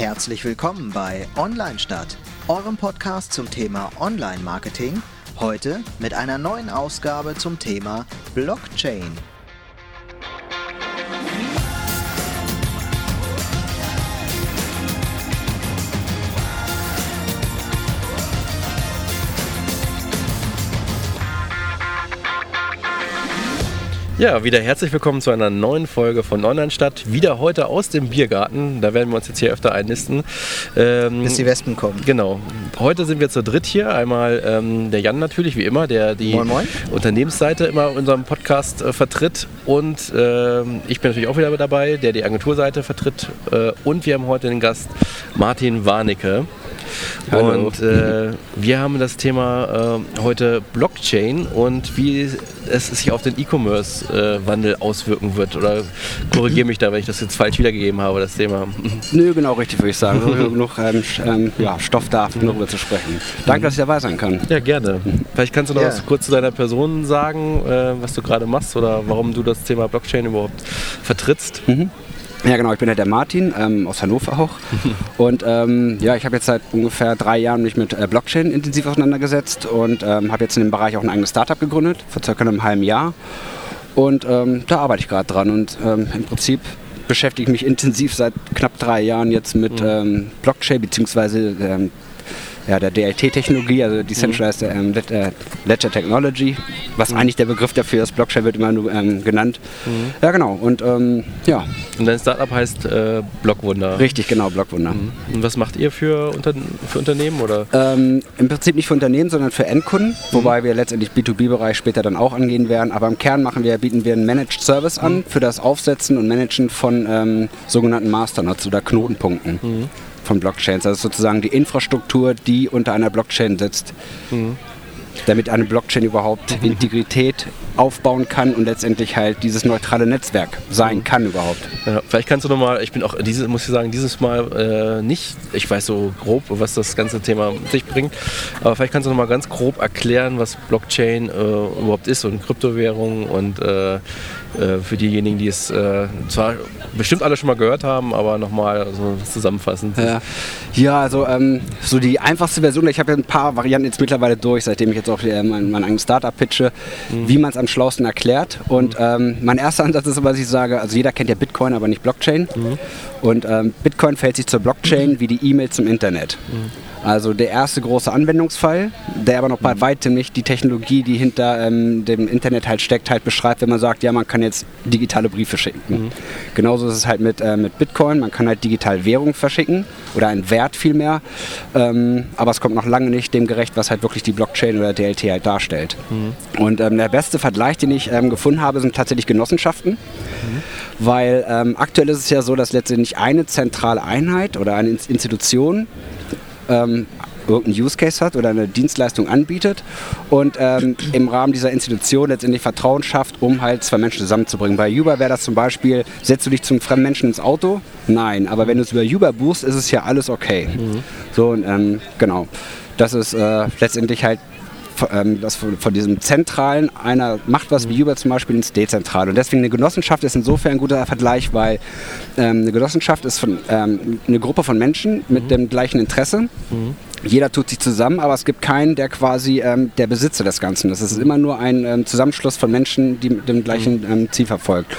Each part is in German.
Herzlich willkommen bei Online Stadt, eurem Podcast zum Thema Online-Marketing. Heute mit einer neuen Ausgabe zum Thema Blockchain. Ja, wieder herzlich willkommen zu einer neuen Folge von Online Stadt. Wieder heute aus dem Biergarten. Da werden wir uns jetzt hier öfter einnisten. Ähm, Bis die Wespen kommen. Genau. Heute sind wir zu dritt hier. Einmal ähm, der Jan natürlich, wie immer, der die moin, moin. Unternehmensseite immer in unserem Podcast äh, vertritt. Und ähm, ich bin natürlich auch wieder dabei, der die Agenturseite vertritt. Äh, und wir haben heute den Gast Martin Warnecke. Hallo. Und äh, wir haben das Thema äh, heute Blockchain und wie es sich auf den E-Commerce-Wandel auswirken wird. Oder korrigiere mich da, wenn ich das jetzt falsch wiedergegeben habe, das Thema. Nö, genau richtig, würde ich sagen. So genug ähm, ähm, ja, Stoff da, darüber zu sprechen. Danke, dass ich dabei sein kann. Ja, gerne. Vielleicht kannst du noch Ja. was kurz zu deiner Person sagen, äh, was du gerade machst oder warum du das Thema Blockchain überhaupt vertrittst. Ja, genau, ich bin ja der Martin ähm, aus Hannover auch. Und ähm, ja, ich habe jetzt seit ungefähr drei Jahren mich mit äh, Blockchain intensiv auseinandergesetzt und ähm, habe jetzt in dem Bereich auch ein eigenes Startup gegründet, vor circa einem halben Jahr. Und ähm, da arbeite ich gerade dran und ähm, im Prinzip beschäftige ich mich intensiv seit knapp drei Jahren jetzt mit ähm, Blockchain ähm, ja, der DLT-Technologie, also Decentralized ähm, Led- äh, Ledger Technology, was eigentlich der Begriff dafür ist. Blockchain wird immer nur ähm, genannt. Ja, genau. Und ähm, ja, Und dein Startup heißt äh, Blockwunder. richtig, genau, Blockwunder. Und was macht ihr für, Unter für Unternehmen? Oder? Ähm, Im Prinzip nicht für Unternehmen, sondern für Endkunden, wobei wir letztendlich B2B-Bereich später dann auch angehen werden. Aber im Kern machen wir, bieten wir einen Managed Service an für das Aufsetzen und Managen von ähm, sogenannten Masternodes oder Knotenpunkten von Blockchains. Ist sozusagen die Infrastruktur, die unter einer Blockchain sitzt. Damit eine Blockchain überhaupt Integrität aufbauen kann und letztendlich halt dieses neutrale Netzwerk sein kann überhaupt. Ja, vielleicht kannst du nochmal, ich bin auch, dieses, muss ich sagen, dieses Mal äh, nicht, ich weiß so grob, was das ganze Thema mit sich bringt, aber vielleicht kannst du nochmal ganz grob erklären, was Blockchain äh, überhaupt ist und Kryptowährung und äh, für diejenigen, die es äh, zwar bestimmt alle schon mal gehört haben, aber nochmal so zusammenfassend. Ja, ja also ähm, so die einfachste Version, ich habe ja ein paar Varianten jetzt mittlerweile durch, seitdem ich jetzt auch äh, mein, mein eigenes Startup pitche, wie man es am schlausten erklärt. Und ähm, mein erster Ansatz ist aber, dass ich sage, also jeder kennt ja Bitcoin, aber nicht Blockchain. Und ähm, Bitcoin verhält sich zur Blockchain wie die E-Mail zum Internet. Also der erste große Anwendungsfall, der aber noch bei weitem nicht die Technologie, die hinter ähm, dem Internet halt steckt, halt beschreibt, wenn man sagt, ja, man kann jetzt digitale Briefe schicken. Genauso ist es halt mit, äh, mit Bitcoin, man kann halt digital Währung verschicken oder einen Wert vielmehr, ähm, aber es kommt noch lange nicht dem gerecht, was halt wirklich die Blockchain oder DLT halt darstellt. Und ähm, der beste Vergleich, den ich ähm, gefunden habe, sind tatsächlich Genossenschaften. Weil ähm, aktuell ist es ja so, dass letztendlich eine zentrale Einheit oder eine Ins- Institution ähm, irgendeinen Use Case hat oder eine Dienstleistung anbietet und ähm, im Rahmen dieser Institution letztendlich Vertrauen schafft, um halt zwei Menschen zusammenzubringen. Bei Uber wäre das zum Beispiel, setzt du dich zum fremden Menschen ins Auto? Nein, aber wenn du es über Uber buchst, ist es ja alles okay. So, und, ähm, genau. Das ist äh, letztendlich halt ähm, das von, von diesem Zentralen einer macht was wie Uber zum Beispiel ins Dezentrale. Und deswegen eine Genossenschaft ist insofern ein guter Vergleich, weil ähm, eine Genossenschaft ist von, ähm, eine Gruppe von Menschen mit dem gleichen Interesse. Jeder tut sich zusammen, aber es gibt keinen, der quasi ähm, der Besitzer des Ganzen ist. Es ist immer nur ein ähm, Zusammenschluss von Menschen, die mit dem gleichen ähm, Ziel verfolgt.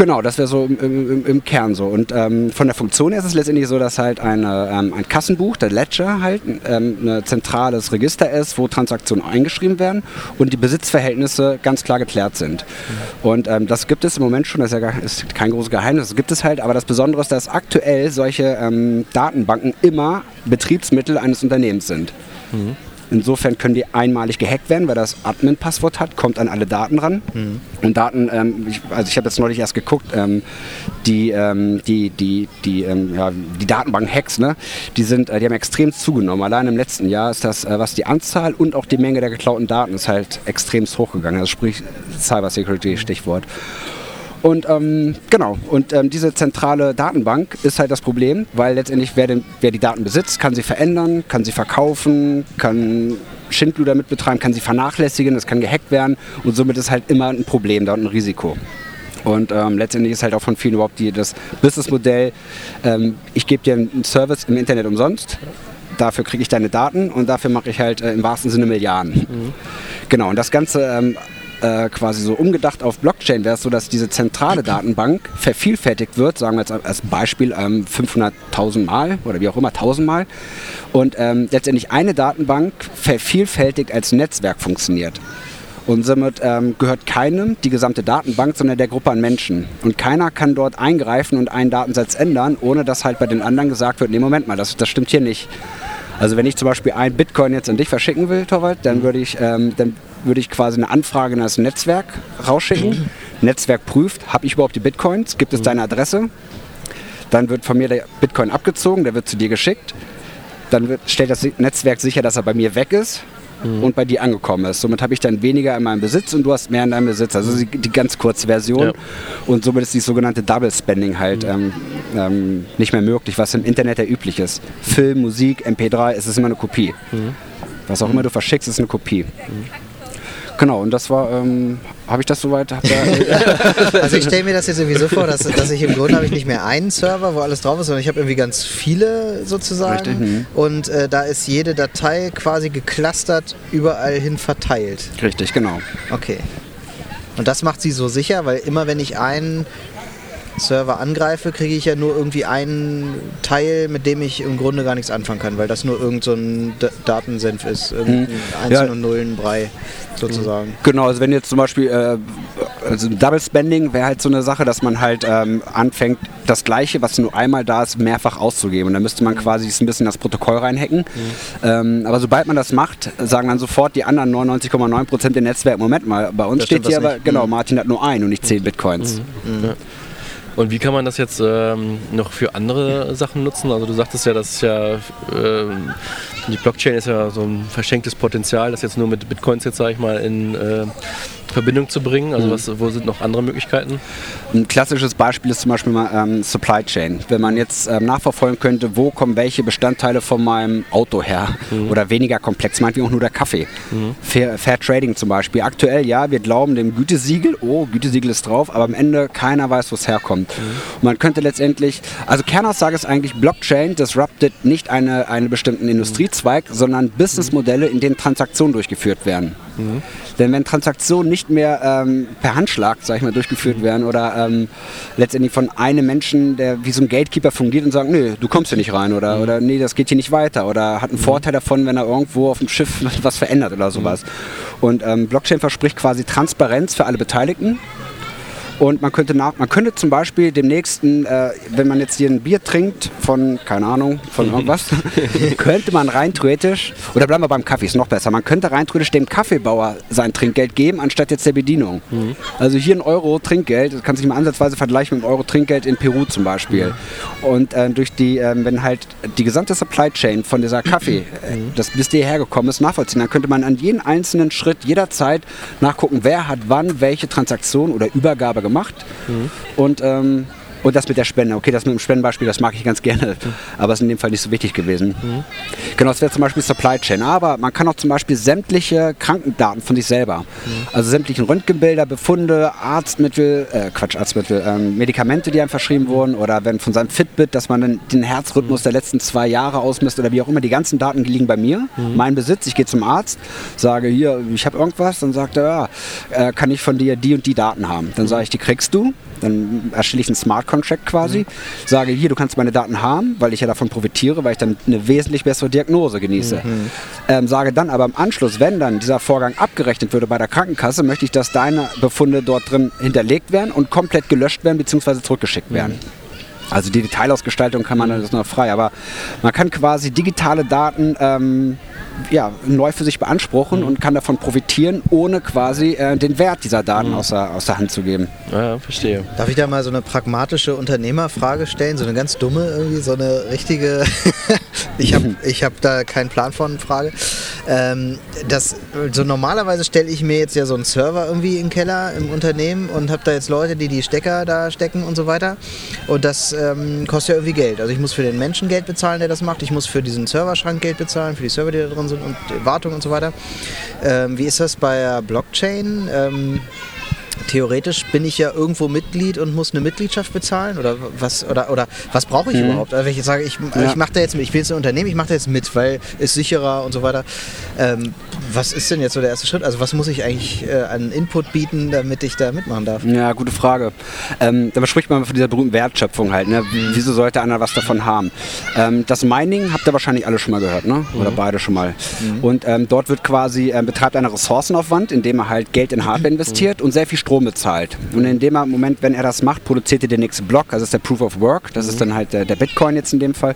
Genau, das wäre so im, im, im Kern so. Und ähm, von der Funktion her ist es letztendlich so, dass halt eine, ähm, ein Kassenbuch, der Ledger halt, ähm, ein zentrales Register ist, wo Transaktionen eingeschrieben werden und die Besitzverhältnisse ganz klar geklärt sind. Und ähm, das gibt es im Moment schon, das ist ja gar, ist kein großes Geheimnis, das gibt es halt, aber das Besondere ist, dass aktuell solche ähm, Datenbanken immer Betriebsmittel eines Unternehmens sind. Insofern können die einmalig gehackt werden, weil das Admin-Passwort hat, kommt an alle Daten ran. Und Daten, ähm, ich, also ich habe jetzt neulich erst geguckt, ähm, die, ähm, die, die, die, ähm, ja, die Datenbank-Hacks, ne, die, sind, äh, die haben extrem zugenommen. Allein im letzten Jahr ist das, äh, was die Anzahl und auch die Menge der geklauten Daten ist halt extrem hochgegangen. Also sprich Cyber Security Stichwort. Und ähm, genau, und ähm, diese zentrale Datenbank ist halt das Problem, weil letztendlich wer, den, wer die Daten besitzt, kann sie verändern, kann sie verkaufen, kann Schindluder damit betreiben, kann sie vernachlässigen, es kann gehackt werden und somit ist halt immer ein Problem da und ein Risiko. Und ähm, letztendlich ist halt auch von vielen überhaupt die, das Businessmodell, ähm, ich gebe dir einen Service im Internet umsonst, dafür kriege ich deine Daten und dafür mache ich halt äh, im wahrsten Sinne Milliarden. Mhm. Genau, und das Ganze ähm, äh, quasi so umgedacht auf Blockchain wäre es so, dass diese zentrale Datenbank vervielfältigt wird, sagen wir jetzt als Beispiel ähm, 500.000 Mal oder wie auch immer 1000 Mal und ähm, letztendlich eine Datenbank vervielfältigt als Netzwerk funktioniert. Und somit ähm, gehört keinem die gesamte Datenbank, sondern der Gruppe an Menschen. Und keiner kann dort eingreifen und einen Datensatz ändern, ohne dass halt bei den anderen gesagt wird, nee, Moment mal, das, das stimmt hier nicht. Also wenn ich zum Beispiel ein Bitcoin jetzt an dich verschicken will, Torwald, dann würde ich, ähm, dann würde ich quasi eine Anfrage in das Netzwerk rausschicken. Netzwerk prüft, habe ich überhaupt die Bitcoins, gibt es deine Adresse? Dann wird von mir der Bitcoin abgezogen, der wird zu dir geschickt. Dann wird, stellt das Netzwerk sicher, dass er bei mir weg ist mhm. und bei dir angekommen ist. Somit habe ich dann weniger in meinem Besitz und du hast mehr in deinem Besitz. Also die, die ganz kurze Version. Ja. Und somit ist die sogenannte Double Spending halt mhm. ähm, ähm, nicht mehr möglich, was im Internet ja üblich ist. Film, Musik, MP3, es ist immer eine Kopie. Mhm. Was auch immer du verschickst, ist eine Kopie. Genau, und das war, ähm, habe ich das soweit? also ich stelle mir das jetzt irgendwie so vor, dass, dass ich im Grunde habe ich nicht mehr einen Server, wo alles drauf ist, sondern ich habe irgendwie ganz viele sozusagen. Richtig. Mhm. Und äh, da ist jede Datei quasi geclustert überall hin verteilt. Richtig, genau. Okay. Und das macht sie so sicher, weil immer wenn ich einen Server angreife, kriege ich ja nur irgendwie einen Teil, mit dem ich im Grunde gar nichts anfangen kann, weil das nur irgendein so Datensenf ist, irgendein hm. Einsen- ja. und Nullen-Brei sozusagen. Genau, also wenn jetzt zum Beispiel äh, also Double Spending wäre halt so eine Sache, dass man halt ähm, anfängt, das Gleiche, was nur einmal da ist, mehrfach auszugeben. Und dann müsste man quasi ein bisschen das Protokoll reinhacken. Mhm. Ähm, aber sobald man das macht, sagen dann sofort die anderen 99,9 Prozent der Netzwerke, Moment mal, bei uns das steht hier aber, nicht. genau, mhm. Martin hat nur ein und nicht zehn Bitcoins. Mhm. Ja. Und wie kann man das jetzt ähm, noch für andere Sachen nutzen? Also du sagtest ja, dass ja ähm, die Blockchain ist ja so ein verschenktes Potenzial, das jetzt nur mit Bitcoins jetzt sage ich mal in äh, Verbindung zu bringen? Also mhm. was, wo sind noch andere Möglichkeiten? Ein klassisches Beispiel ist zum Beispiel mal ähm, Supply Chain. Wenn man jetzt ähm, nachverfolgen könnte, wo kommen welche Bestandteile von meinem Auto her mhm. oder weniger komplex, meinetwegen auch nur der Kaffee. Mhm. Fair, Fair, Trading zum Beispiel. Aktuell, ja, wir glauben dem Gütesiegel, oh, Gütesiegel ist drauf, aber am Ende keiner weiß, wo es herkommt. Mhm. man könnte letztendlich, also Kernaussage ist eigentlich, Blockchain disruptet nicht eine, einen bestimmten Industriezweig, sondern Businessmodelle, in denen Transaktionen durchgeführt werden. Mhm. Denn wenn Transaktionen nicht mehr ähm, per Handschlag, sag ich mal, durchgeführt mhm. werden oder ähm, letztendlich von einem Menschen, der wie so ein Gatekeeper fungiert und sagt, nee, du kommst hier nicht rein oder, mhm. oder nee, das geht hier nicht weiter oder hat einen mhm. Vorteil davon, wenn er irgendwo auf dem Schiff was verändert oder sowas. Mhm. Und ähm, Blockchain verspricht quasi Transparenz für alle Beteiligten und man könnte, nach, man könnte zum Beispiel demnächst, äh, wenn man jetzt hier ein Bier trinkt von, keine Ahnung, von irgendwas, könnte man rein theoretisch, oder bleiben wir beim Kaffee, ist noch besser, man könnte rein theoretisch dem Kaffeebauer sein Trinkgeld geben, anstatt jetzt der Bedienung. Mhm. Also hier ein Euro Trinkgeld, das kann sich mal ansatzweise vergleichen mit einem Euro Trinkgeld in Peru zum Beispiel. Mhm. Und äh, durch die, äh, wenn halt die gesamte Supply Chain von dieser Kaffee, äh, mhm. das bis hierher gekommen ist, nachvollziehen, dann könnte man an jeden einzelnen Schritt jederzeit nachgucken, wer hat wann welche Transaktion oder Übergabe gemacht gemacht. Mhm. Und ähm, und das mit der Spende. Okay, das mit dem Spendenbeispiel, das mag ich ganz gerne, aber ist in dem Fall nicht so wichtig gewesen. Mhm. Genau, das wäre zum Beispiel Supply Chain. Aber man kann auch zum Beispiel sämtliche Krankendaten von sich selber, mhm. also sämtlichen Röntgenbilder, Befunde, Arztmittel, äh, Quatsch, Arztmittel, ähm, Medikamente, die einem verschrieben wurden oder wenn von seinem Fitbit, dass man den, den Herzrhythmus mhm. der letzten zwei Jahre ausmisst oder wie auch immer, die ganzen Daten liegen bei mir, mhm. mein Besitz. Ich gehe zum Arzt, sage hier, ich habe irgendwas, dann sagt er, ja, äh, kann ich von dir die und die Daten haben. Dann sage ich, die kriegst du. Dann erstelle ich einen Smart Contract quasi, mhm. sage hier, du kannst meine Daten haben, weil ich ja davon profitiere, weil ich dann eine wesentlich bessere Diagnose genieße. Mhm. Ähm, sage dann aber im Anschluss, wenn dann dieser Vorgang abgerechnet würde bei der Krankenkasse, möchte ich, dass deine Befunde dort drin hinterlegt werden und komplett gelöscht werden bzw. zurückgeschickt werden. Mhm. Also die Detailausgestaltung kann man, mhm. das ist noch frei, aber man kann quasi digitale Daten ähm, ja, neu für sich beanspruchen mhm. und kann davon profitieren, ohne quasi äh, den Wert dieser Daten mhm. außer, aus der Hand zu geben. Ja, verstehe. Darf ich da mal so eine pragmatische Unternehmerfrage stellen? So eine ganz dumme, irgendwie so eine richtige, ich habe ich hab da keinen Plan von, Frage. Ähm, das, so normalerweise stelle ich mir jetzt ja so einen Server irgendwie im Keller im Unternehmen und habe da jetzt Leute, die die Stecker da stecken und so weiter. Und das ähm, kostet ja irgendwie Geld. Also ich muss für den Menschen Geld bezahlen, der das macht. Ich muss für diesen Serverschrank Geld bezahlen, für die Server, die da drin sind und Wartung und so weiter. Ähm, wie ist das bei Blockchain? Ähm, theoretisch bin ich ja irgendwo Mitglied und muss eine Mitgliedschaft bezahlen oder was oder oder was brauche ich Mhm. überhaupt? Also wenn ich sage, ich, Ja. ich mache da jetzt mit, ich bin jetzt ein Unternehmen, ich mache da jetzt mit, weil ist sicherer und so weiter. Ähm, was ist denn jetzt so der erste Schritt? Also was muss ich eigentlich äh, an Input bieten, damit ich da mitmachen darf? Ja, gute Frage. Ähm, da spricht man von dieser berühmten Wertschöpfung halt. Ne? Wieso sollte einer was davon haben? Ähm, das Mining habt ihr wahrscheinlich alle schon mal gehört, ne? oder beide schon mal. Und ähm, dort wird quasi, ähm, betreibt einer Ressourcenaufwand, indem er halt Geld in Hardware investiert und sehr viel Strom bezahlt. Und in dem Moment, wenn er das macht, produziert er den nächsten Block, das ist der Proof of Work, das ist dann halt der, der Bitcoin jetzt in dem Fall.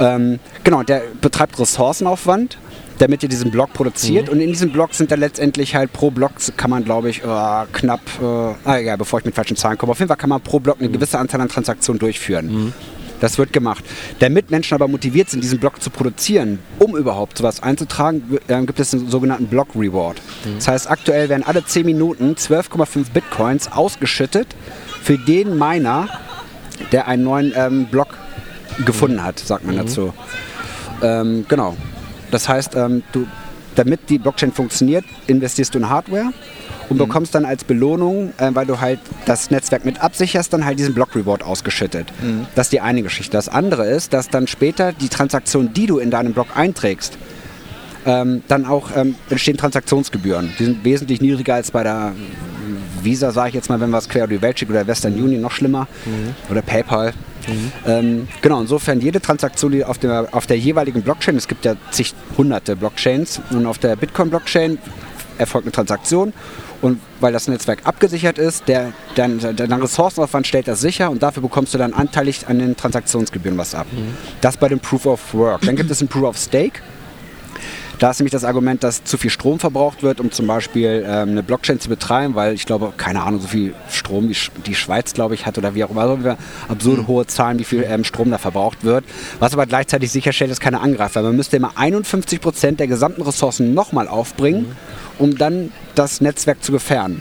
Ähm, genau, der betreibt Ressourcenaufwand damit ihr diesen Block produziert. Und in diesem Block sind dann letztendlich halt pro Block kann man, glaube ich, äh, knapp, äh, ah, egal, bevor ich mit falschen Zahlen komme, auf jeden Fall kann man pro Block eine gewisse Anzahl an Transaktionen durchführen. Das wird gemacht. Damit Menschen aber motiviert sind, diesen Block zu produzieren, um überhaupt sowas einzutragen, w- äh, gibt es einen sogenannten Block Reward. Das heißt, aktuell werden alle 10 Minuten 12,5 Bitcoins ausgeschüttet für den Miner, der einen neuen ähm, Block gefunden hat, sagt man dazu. Ähm, genau. Das heißt, ähm, du, damit die Blockchain funktioniert, investierst du in Hardware und bekommst dann als Belohnung, äh, weil du halt das Netzwerk mit absicherst, dann halt diesen Block Reward ausgeschüttet. Das ist die eine Geschichte. Das andere ist, dass dann später die Transaktion, die du in deinem Block einträgst, ähm, dann auch ähm, entstehen Transaktionsgebühren. Die sind wesentlich niedriger als bei der Visa, sage ich jetzt mal, wenn wir es quer über die Welt schicken, oder Western Union noch schlimmer oder PayPal. Ähm, genau, insofern jede Transaktion, die auf der, auf der jeweiligen Blockchain, es gibt ja zig hunderte Blockchains und auf der Bitcoin-Blockchain erfolgt eine Transaktion und weil das Netzwerk abgesichert ist, der, dein, dein Ressourcenaufwand stellt das sicher und dafür bekommst du dann anteilig an den Transaktionsgebühren was ab. Das bei dem Proof of Work. Dann gibt es ein Proof of Stake. Da ist nämlich das Argument, dass zu viel Strom verbraucht wird, um zum Beispiel ähm, eine Blockchain zu betreiben, weil ich glaube, keine Ahnung, so viel Strom wie Sch- die Schweiz, glaube ich, hat oder wie auch immer. Also absurde hohe Zahlen, wie viel ähm, Strom da verbraucht wird. Was aber gleichzeitig sicherstellt, dass keiner angreift. Weil man müsste immer 51 Prozent der gesamten Ressourcen nochmal aufbringen, um dann das Netzwerk zu gefährden.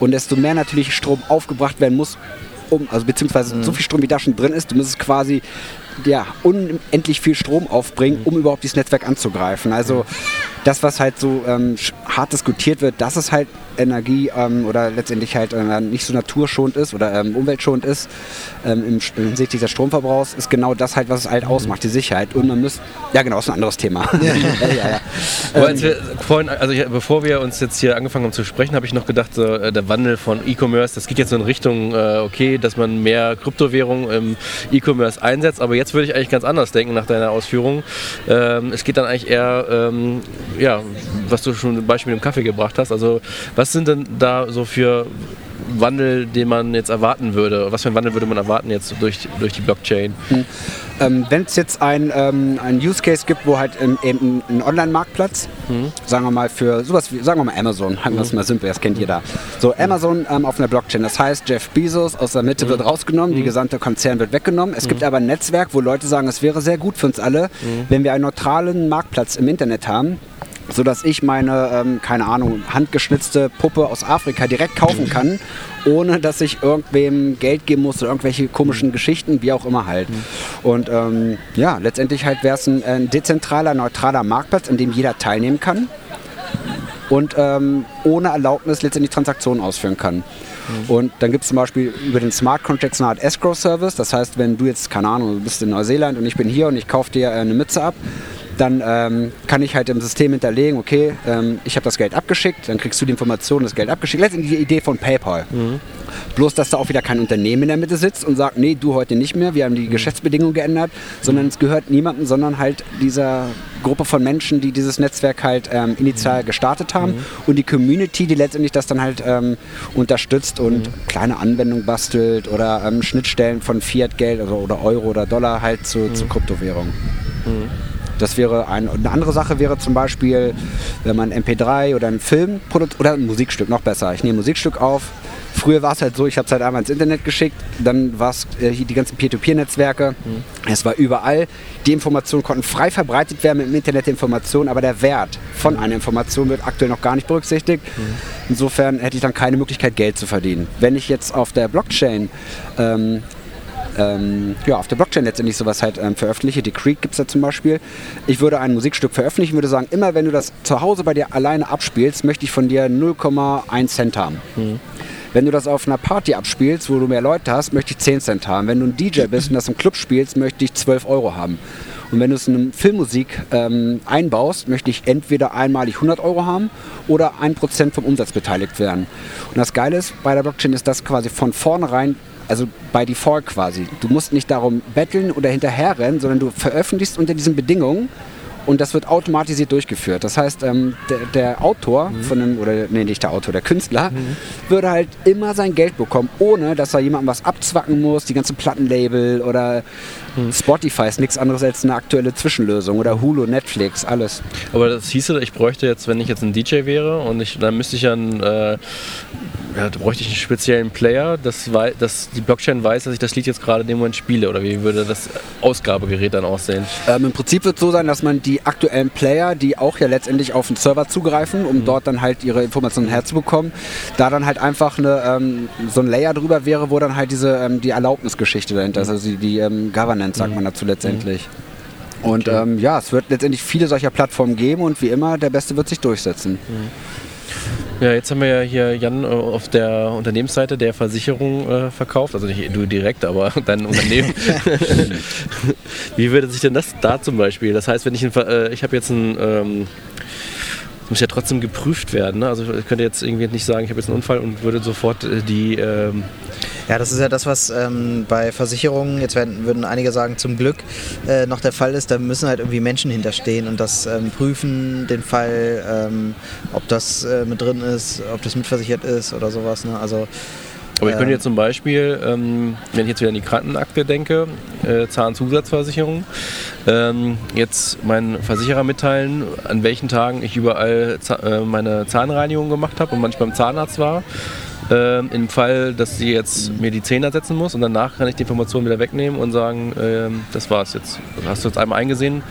Und desto mehr natürlich Strom aufgebracht werden muss, um, also beziehungsweise so viel Strom wie da schon drin ist, du musst quasi ja, unendlich viel Strom aufbringen, um überhaupt dieses Netzwerk anzugreifen. Also das, was halt so ähm, hart diskutiert wird, dass es halt Energie ähm, oder letztendlich halt äh, nicht so naturschonend ist oder ähm, umweltschonend ist ähm, im, hinsichtlich des Stromverbrauchs, ist genau das halt, was es halt ausmacht, die Sicherheit. Und man muss, ja genau, ist ein anderes Thema. Ja, ja, ja. Aber als wir vorhin, also ich, bevor wir uns jetzt hier angefangen haben zu sprechen, habe ich noch gedacht, so, äh, der Wandel von E-Commerce, das geht jetzt so in Richtung, äh, okay, dass man mehr Kryptowährung im E-Commerce einsetzt. Aber jetzt würde ich eigentlich ganz anders denken nach deiner Ausführung. Ähm, es geht dann eigentlich eher, ähm, ja, was du schon ein Beispiel mit dem Kaffee gebracht hast. Also was sind denn da so für Wandel, den man jetzt erwarten würde? Was für einen Wandel würde man erwarten jetzt durch, durch die Blockchain? Ähm, Wenn es jetzt ein, ähm, ein Use Case gibt, wo halt ähm, eben ein Online-Marktplatz, sagen wir mal für sowas wie, sagen wir mal Amazon, halten wir es mal simpel, das kennt jeder. So, Amazon ähm, auf einer Blockchain, das heißt, Jeff Bezos aus der Mitte wird rausgenommen, die gesamte Konzern wird weggenommen. Es gibt aber ein Netzwerk, wo Leute sagen, es wäre sehr gut für uns alle, wenn wir einen neutralen Marktplatz im Internet haben, sodass ich meine, ähm, keine Ahnung, handgeschnitzte Puppe aus Afrika direkt kaufen kann, ohne dass ich irgendwem Geld geben muss oder irgendwelche komischen Geschichten, wie auch immer halt. Und ähm, ja, letztendlich halt wäre es ein, ein dezentraler, neutraler Marktplatz, in dem jeder teilnehmen kann und ähm, ohne Erlaubnis letztendlich Transaktionen ausführen kann. Und dann gibt es zum Beispiel über den Smart Contract so eine Art Escrow Service. Das heißt, wenn du jetzt, keine Ahnung, du bist in Neuseeland und ich bin hier und ich kaufe dir äh, eine Mütze ab, dann ähm, kann ich halt im System hinterlegen, okay, ähm, ich habe das Geld abgeschickt, dann kriegst du die Information, das Geld abgeschickt. Letztendlich die Idee von PayPal. Bloß, dass da auch wieder kein Unternehmen in der Mitte sitzt und sagt, nee, du heute nicht mehr, wir haben die Geschäftsbedingungen geändert, sondern es gehört niemandem, sondern halt dieser Gruppe von Menschen, die dieses Netzwerk halt ähm, initial gestartet haben und die Community, die letztendlich das dann halt ähm, unterstützt und kleine Anwendungen bastelt oder ähm, Schnittstellen von Fiat-Geld oder, oder Euro oder Dollar halt zu, zu Kryptowährungen. Das wäre ein, eine andere Sache wäre zum Beispiel, wenn man MP3 oder einen Film produziert oder ein Musikstück, noch besser. Ich nehme ein Musikstück auf. Früher war es halt so, ich habe es halt einmal ins Internet geschickt, dann war es äh, die ganzen Peer-to-Peer-Netzwerke. Es war überall. Die Informationen konnten frei verbreitet werden mit dem Internet der Information, aber der Wert von einer Information wird aktuell noch gar nicht berücksichtigt. Insofern hätte ich dann keine Möglichkeit, Geld zu verdienen. Wenn ich jetzt auf der Blockchain ähm, ähm, ja, auf der Blockchain letztendlich sowas halt ähm, veröffentliche. Die Creek gibt es da zum Beispiel. Ich würde ein Musikstück veröffentlichen, würde sagen, immer wenn du das zu Hause bei dir alleine abspielst, möchte ich von dir 0,1 Cent haben. Mhm. Wenn du das auf einer Party abspielst, wo du mehr Leute hast, möchte ich 10 Cent haben. Wenn du ein DJ bist und das im Club spielst, möchte ich 12 Euro haben. Und wenn du es in eine Filmmusik ähm, einbaust, möchte ich entweder einmalig 100 Euro haben oder 1% vom Umsatz beteiligt werden. Und das Geile ist, bei der Blockchain ist das quasi von vornherein also bei Default quasi. Du musst nicht darum betteln oder hinterherrennen, sondern du veröffentlichst unter diesen Bedingungen und das wird automatisiert durchgeführt. Das heißt, ähm, der, der, Autor mhm. von einem, oder nee, nicht der Autor, der Künstler, mhm. würde halt immer sein Geld bekommen, ohne dass er jemandem was abzwacken muss, die ganzen Plattenlabel oder mhm. Spotify ist nichts anderes als eine aktuelle Zwischenlösung oder Hulu, Netflix, alles. Aber das hieße, ich bräuchte jetzt, wenn ich jetzt ein DJ wäre und ich, dann müsste ich ja ein, äh, ja, da bräuchte ich einen speziellen Player, dass, dass die Blockchain weiß, dass ich das Lied jetzt gerade in dem Moment spiele. Oder wie würde das Ausgabegerät dann aussehen? Ähm, Im Prinzip wird es so sein, dass man die aktuellen Player, die auch ja letztendlich auf den Server zugreifen, um mhm. dort dann halt ihre Informationen herzubekommen, da dann halt einfach eine, ähm, so ein Layer drüber wäre, wo dann halt diese ähm, die Erlaubnisgeschichte dahinter ist, also die, die ähm, Governance, sagt mhm. man dazu letztendlich. Mhm. Und okay. ähm, ja, es wird letztendlich viele solcher Plattformen geben und wie immer, der Beste wird sich durchsetzen. Ja, jetzt haben wir ja hier Jan äh, auf der Unternehmensseite der Versicherung äh, verkauft, also nicht du direkt, aber dein Unternehmen. Wie würde sich denn das da zum Beispiel? Das heißt, wenn ich, ein, äh, ich habe jetzt ein ähm, muss ja trotzdem geprüft werden. Ne? Also ich könnte jetzt irgendwie nicht sagen, ich habe jetzt einen Unfall und würde sofort äh, die. Ähm ja, das ist ja das, was ähm, bei Versicherungen, jetzt werden, würden einige sagen, zum Glück äh, noch der Fall ist. Da müssen halt irgendwie Menschen hinterstehen und das ähm, prüfen, den Fall, ähm, ob das äh, mit drin ist, ob das mitversichert ist oder sowas. Ne? Also aber ich könnte jetzt zum Beispiel, ähm, wenn ich jetzt wieder an die Krankenakte denke, äh, Zahnzusatzversicherung, ähm, jetzt meinen Versicherer mitteilen, an welchen Tagen ich überall äh, meine Zahnreinigung gemacht habe und manchmal beim Zahnarzt war. Ähm, Im Fall, dass sie jetzt mir die Zähne ersetzen muss und danach kann ich die Information wieder wegnehmen und sagen, ähm, das war's jetzt. Hast du jetzt einmal eingesehen,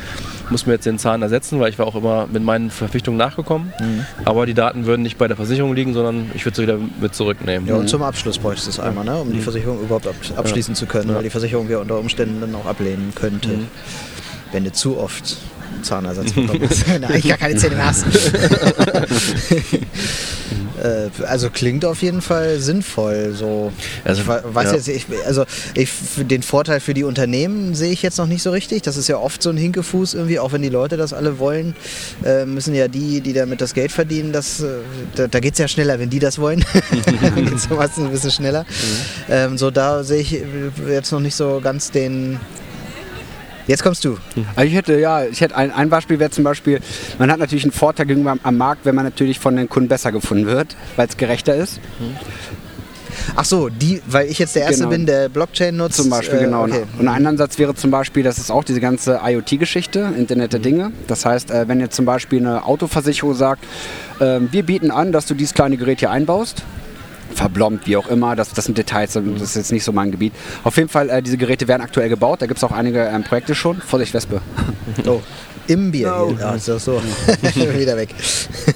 muss mir jetzt den Zahn ersetzen, weil ich war auch immer mit meinen Verpflichtungen nachgekommen. Mhm. Aber die Daten würden nicht bei der Versicherung liegen, sondern ich würde sie wieder mit zurücknehmen. Ja, und mhm. zum Abschluss bräuchte es einmal, ne? um mhm. die Versicherung überhaupt abschließen ja. zu können, ja. weil die Versicherung wir unter Umständen dann auch ablehnen könnte, mhm. wenn du zu oft Zahnersatz bekommen hast. du eigentlich gar keine Zähne mehr hast. Äh, also klingt auf jeden Fall sinnvoll. So. Also, ich weiß ja. jetzt, ich, also ich, den Vorteil für die Unternehmen sehe ich jetzt noch nicht so richtig. Das ist ja oft so ein Hinkefuß irgendwie, auch wenn die Leute das alle wollen, äh, müssen ja die, die damit das Geld verdienen, das, äh, da, da geht es ja schneller, wenn die das wollen. Dann geht es meistens ein bisschen schneller. Mhm. Ähm, so da sehe ich jetzt noch nicht so ganz den Jetzt kommst du. Also ich hätte, ja, ich hätte ein, ein Beispiel wäre zum Beispiel, man hat natürlich einen Vorteil gegenüber am Markt, wenn man natürlich von den Kunden besser gefunden wird, weil es gerechter ist. Ach so, die, weil ich jetzt der Erste genau. bin, der Blockchain nutzt. Zum Beispiel, äh, genau. Okay. Und ein Ansatz wäre zum Beispiel, das ist auch diese ganze IoT-Geschichte, Internet der mhm. Dinge. Das heißt, äh, wenn jetzt zum Beispiel eine Autoversicherung sagt, äh, wir bieten an, dass du dieses kleine Gerät hier einbaust, verblombt, wie auch immer. Das, das sind Details, das ist jetzt nicht so mein Gebiet. Auf jeden Fall, äh, diese Geräte werden aktuell gebaut. Da gibt es auch einige ähm, Projekte schon. Vorsicht, Wespe. Oh. Im Bier. No. Ja, so, so. Wieder weg.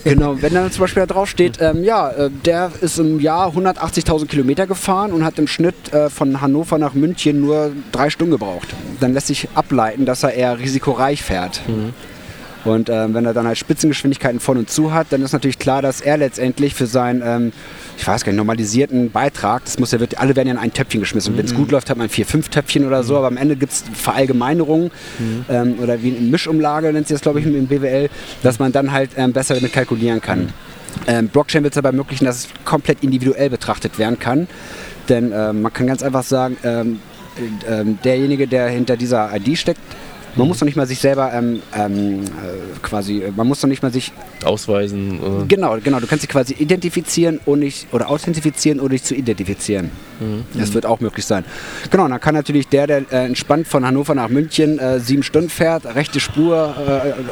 genau, wenn dann zum Beispiel da drauf steht, ähm, ja, äh, der ist im Jahr 180.000 Kilometer gefahren und hat im Schnitt äh, von Hannover nach München nur drei Stunden gebraucht. Dann lässt sich ableiten, dass er eher risikoreich fährt. Mhm. Und ähm, wenn er dann halt Spitzengeschwindigkeiten von und zu hat, dann ist natürlich klar, dass er letztendlich für seinen, ähm, ich weiß gar nicht, normalisierten Beitrag, das muss ja, wird, alle werden ja in ein Töpfchen geschmissen. Mhm. Wenn es gut läuft, hat man vier, fünf Töpfchen oder so, mhm. aber am Ende gibt es Verallgemeinerungen mhm. ähm, oder wie eine Mischumlage nennt sich das, glaube ich, im BWL, dass man dann halt ähm, besser damit kalkulieren kann. Mhm. Ähm, Blockchain wird es aber ermöglichen, dass es komplett individuell betrachtet werden kann. Denn ähm, man kann ganz einfach sagen, ähm, derjenige, der hinter dieser ID steckt, man muss doch nicht mal sich selber ähm, ähm, äh, quasi, man muss doch nicht mal sich ausweisen. Oder? Genau, genau. Du kannst dich quasi identifizieren und nicht, oder authentifizieren oder dich zu identifizieren. Mhm. Das wird auch möglich sein. Genau, dann kann natürlich der, der äh, entspannt von Hannover nach München äh, sieben Stunden fährt, rechte Spur,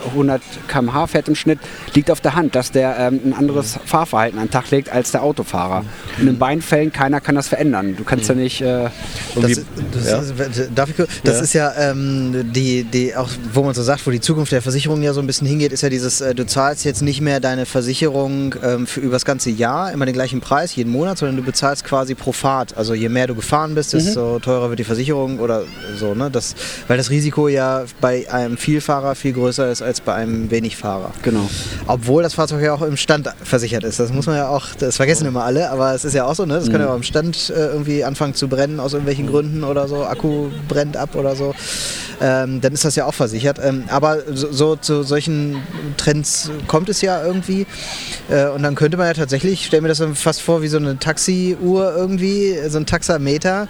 äh, 100 km/h fährt im Schnitt, liegt auf der Hand, dass der ähm, ein anderes mhm. Fahrverhalten an den Tag legt als der Autofahrer. Mhm. Und in beiden Fällen, keiner kann das verändern. Du kannst ja mhm. nicht. Äh, das, das, ja? Ist, darf ich, das ja. ist ja ähm, die die, auch wo man so sagt, wo die Zukunft der Versicherung ja so ein bisschen hingeht, ist ja dieses, äh, du zahlst jetzt nicht mehr deine Versicherung ähm, für über das ganze Jahr immer den gleichen Preis jeden Monat, sondern du bezahlst quasi pro Fahrt. Also je mehr du gefahren bist, desto teurer wird die Versicherung oder so, ne? Das, weil das Risiko ja bei einem Vielfahrer viel größer ist als bei einem Wenigfahrer. Genau. Obwohl das Fahrzeug ja auch im Stand versichert ist. Das muss man ja auch, das vergessen immer alle, aber es ist ja auch so, ne? Das kann ja auch im Stand äh, irgendwie anfangen zu brennen aus irgendwelchen Gründen oder so, Akku brennt ab oder so. Ähm, dann ist das ja auch versichert. Ähm, aber so, so zu solchen Trends kommt es ja irgendwie. Äh, und dann könnte man ja tatsächlich, ich stelle mir das fast vor wie so eine Taxi-Uhr irgendwie, so ein Taxameter,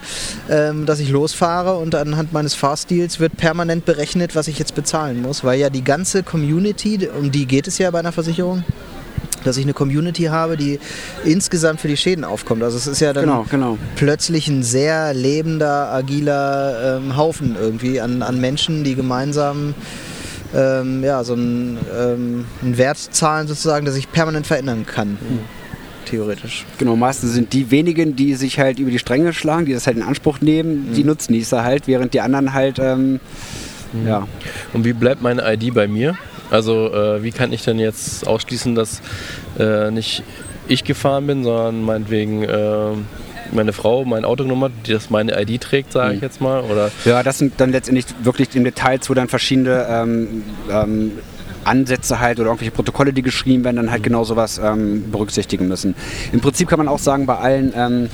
ähm, dass ich losfahre und anhand meines Fahrstils wird permanent berechnet, was ich jetzt bezahlen muss, weil ja die ganze Community, um die geht es ja bei einer Versicherung, dass ich eine Community habe, die insgesamt für die Schäden aufkommt. Also es ist ja dann Genau, genau. plötzlich ein sehr lebender, agiler ähm, Haufen irgendwie an, an Menschen, die gemeinsam ähm, ja, so einen, ähm, einen Wert zahlen sozusagen, der sich permanent verändern kann. Theoretisch. Genau, meistens sind die wenigen, die sich halt über die Stränge schlagen, die das halt in Anspruch nehmen, die nutzen dies halt, während die anderen halt, ähm, ja. Und wie bleibt meine ID bei mir? Also äh, wie kann ich denn jetzt ausschließen, dass äh, nicht ich gefahren bin, sondern meinetwegen äh, meine Frau mein Auto genommen hat, die das meine ID trägt, sage ich jetzt mal? Oder Ja, das sind dann letztendlich wirklich im Detail zu dann verschiedene ähm, ähm, Ansätze halt oder irgendwelche Protokolle, die geschrieben werden, dann halt genau sowas ähm, berücksichtigen müssen. Im Prinzip kann man auch sagen, bei allen ähm,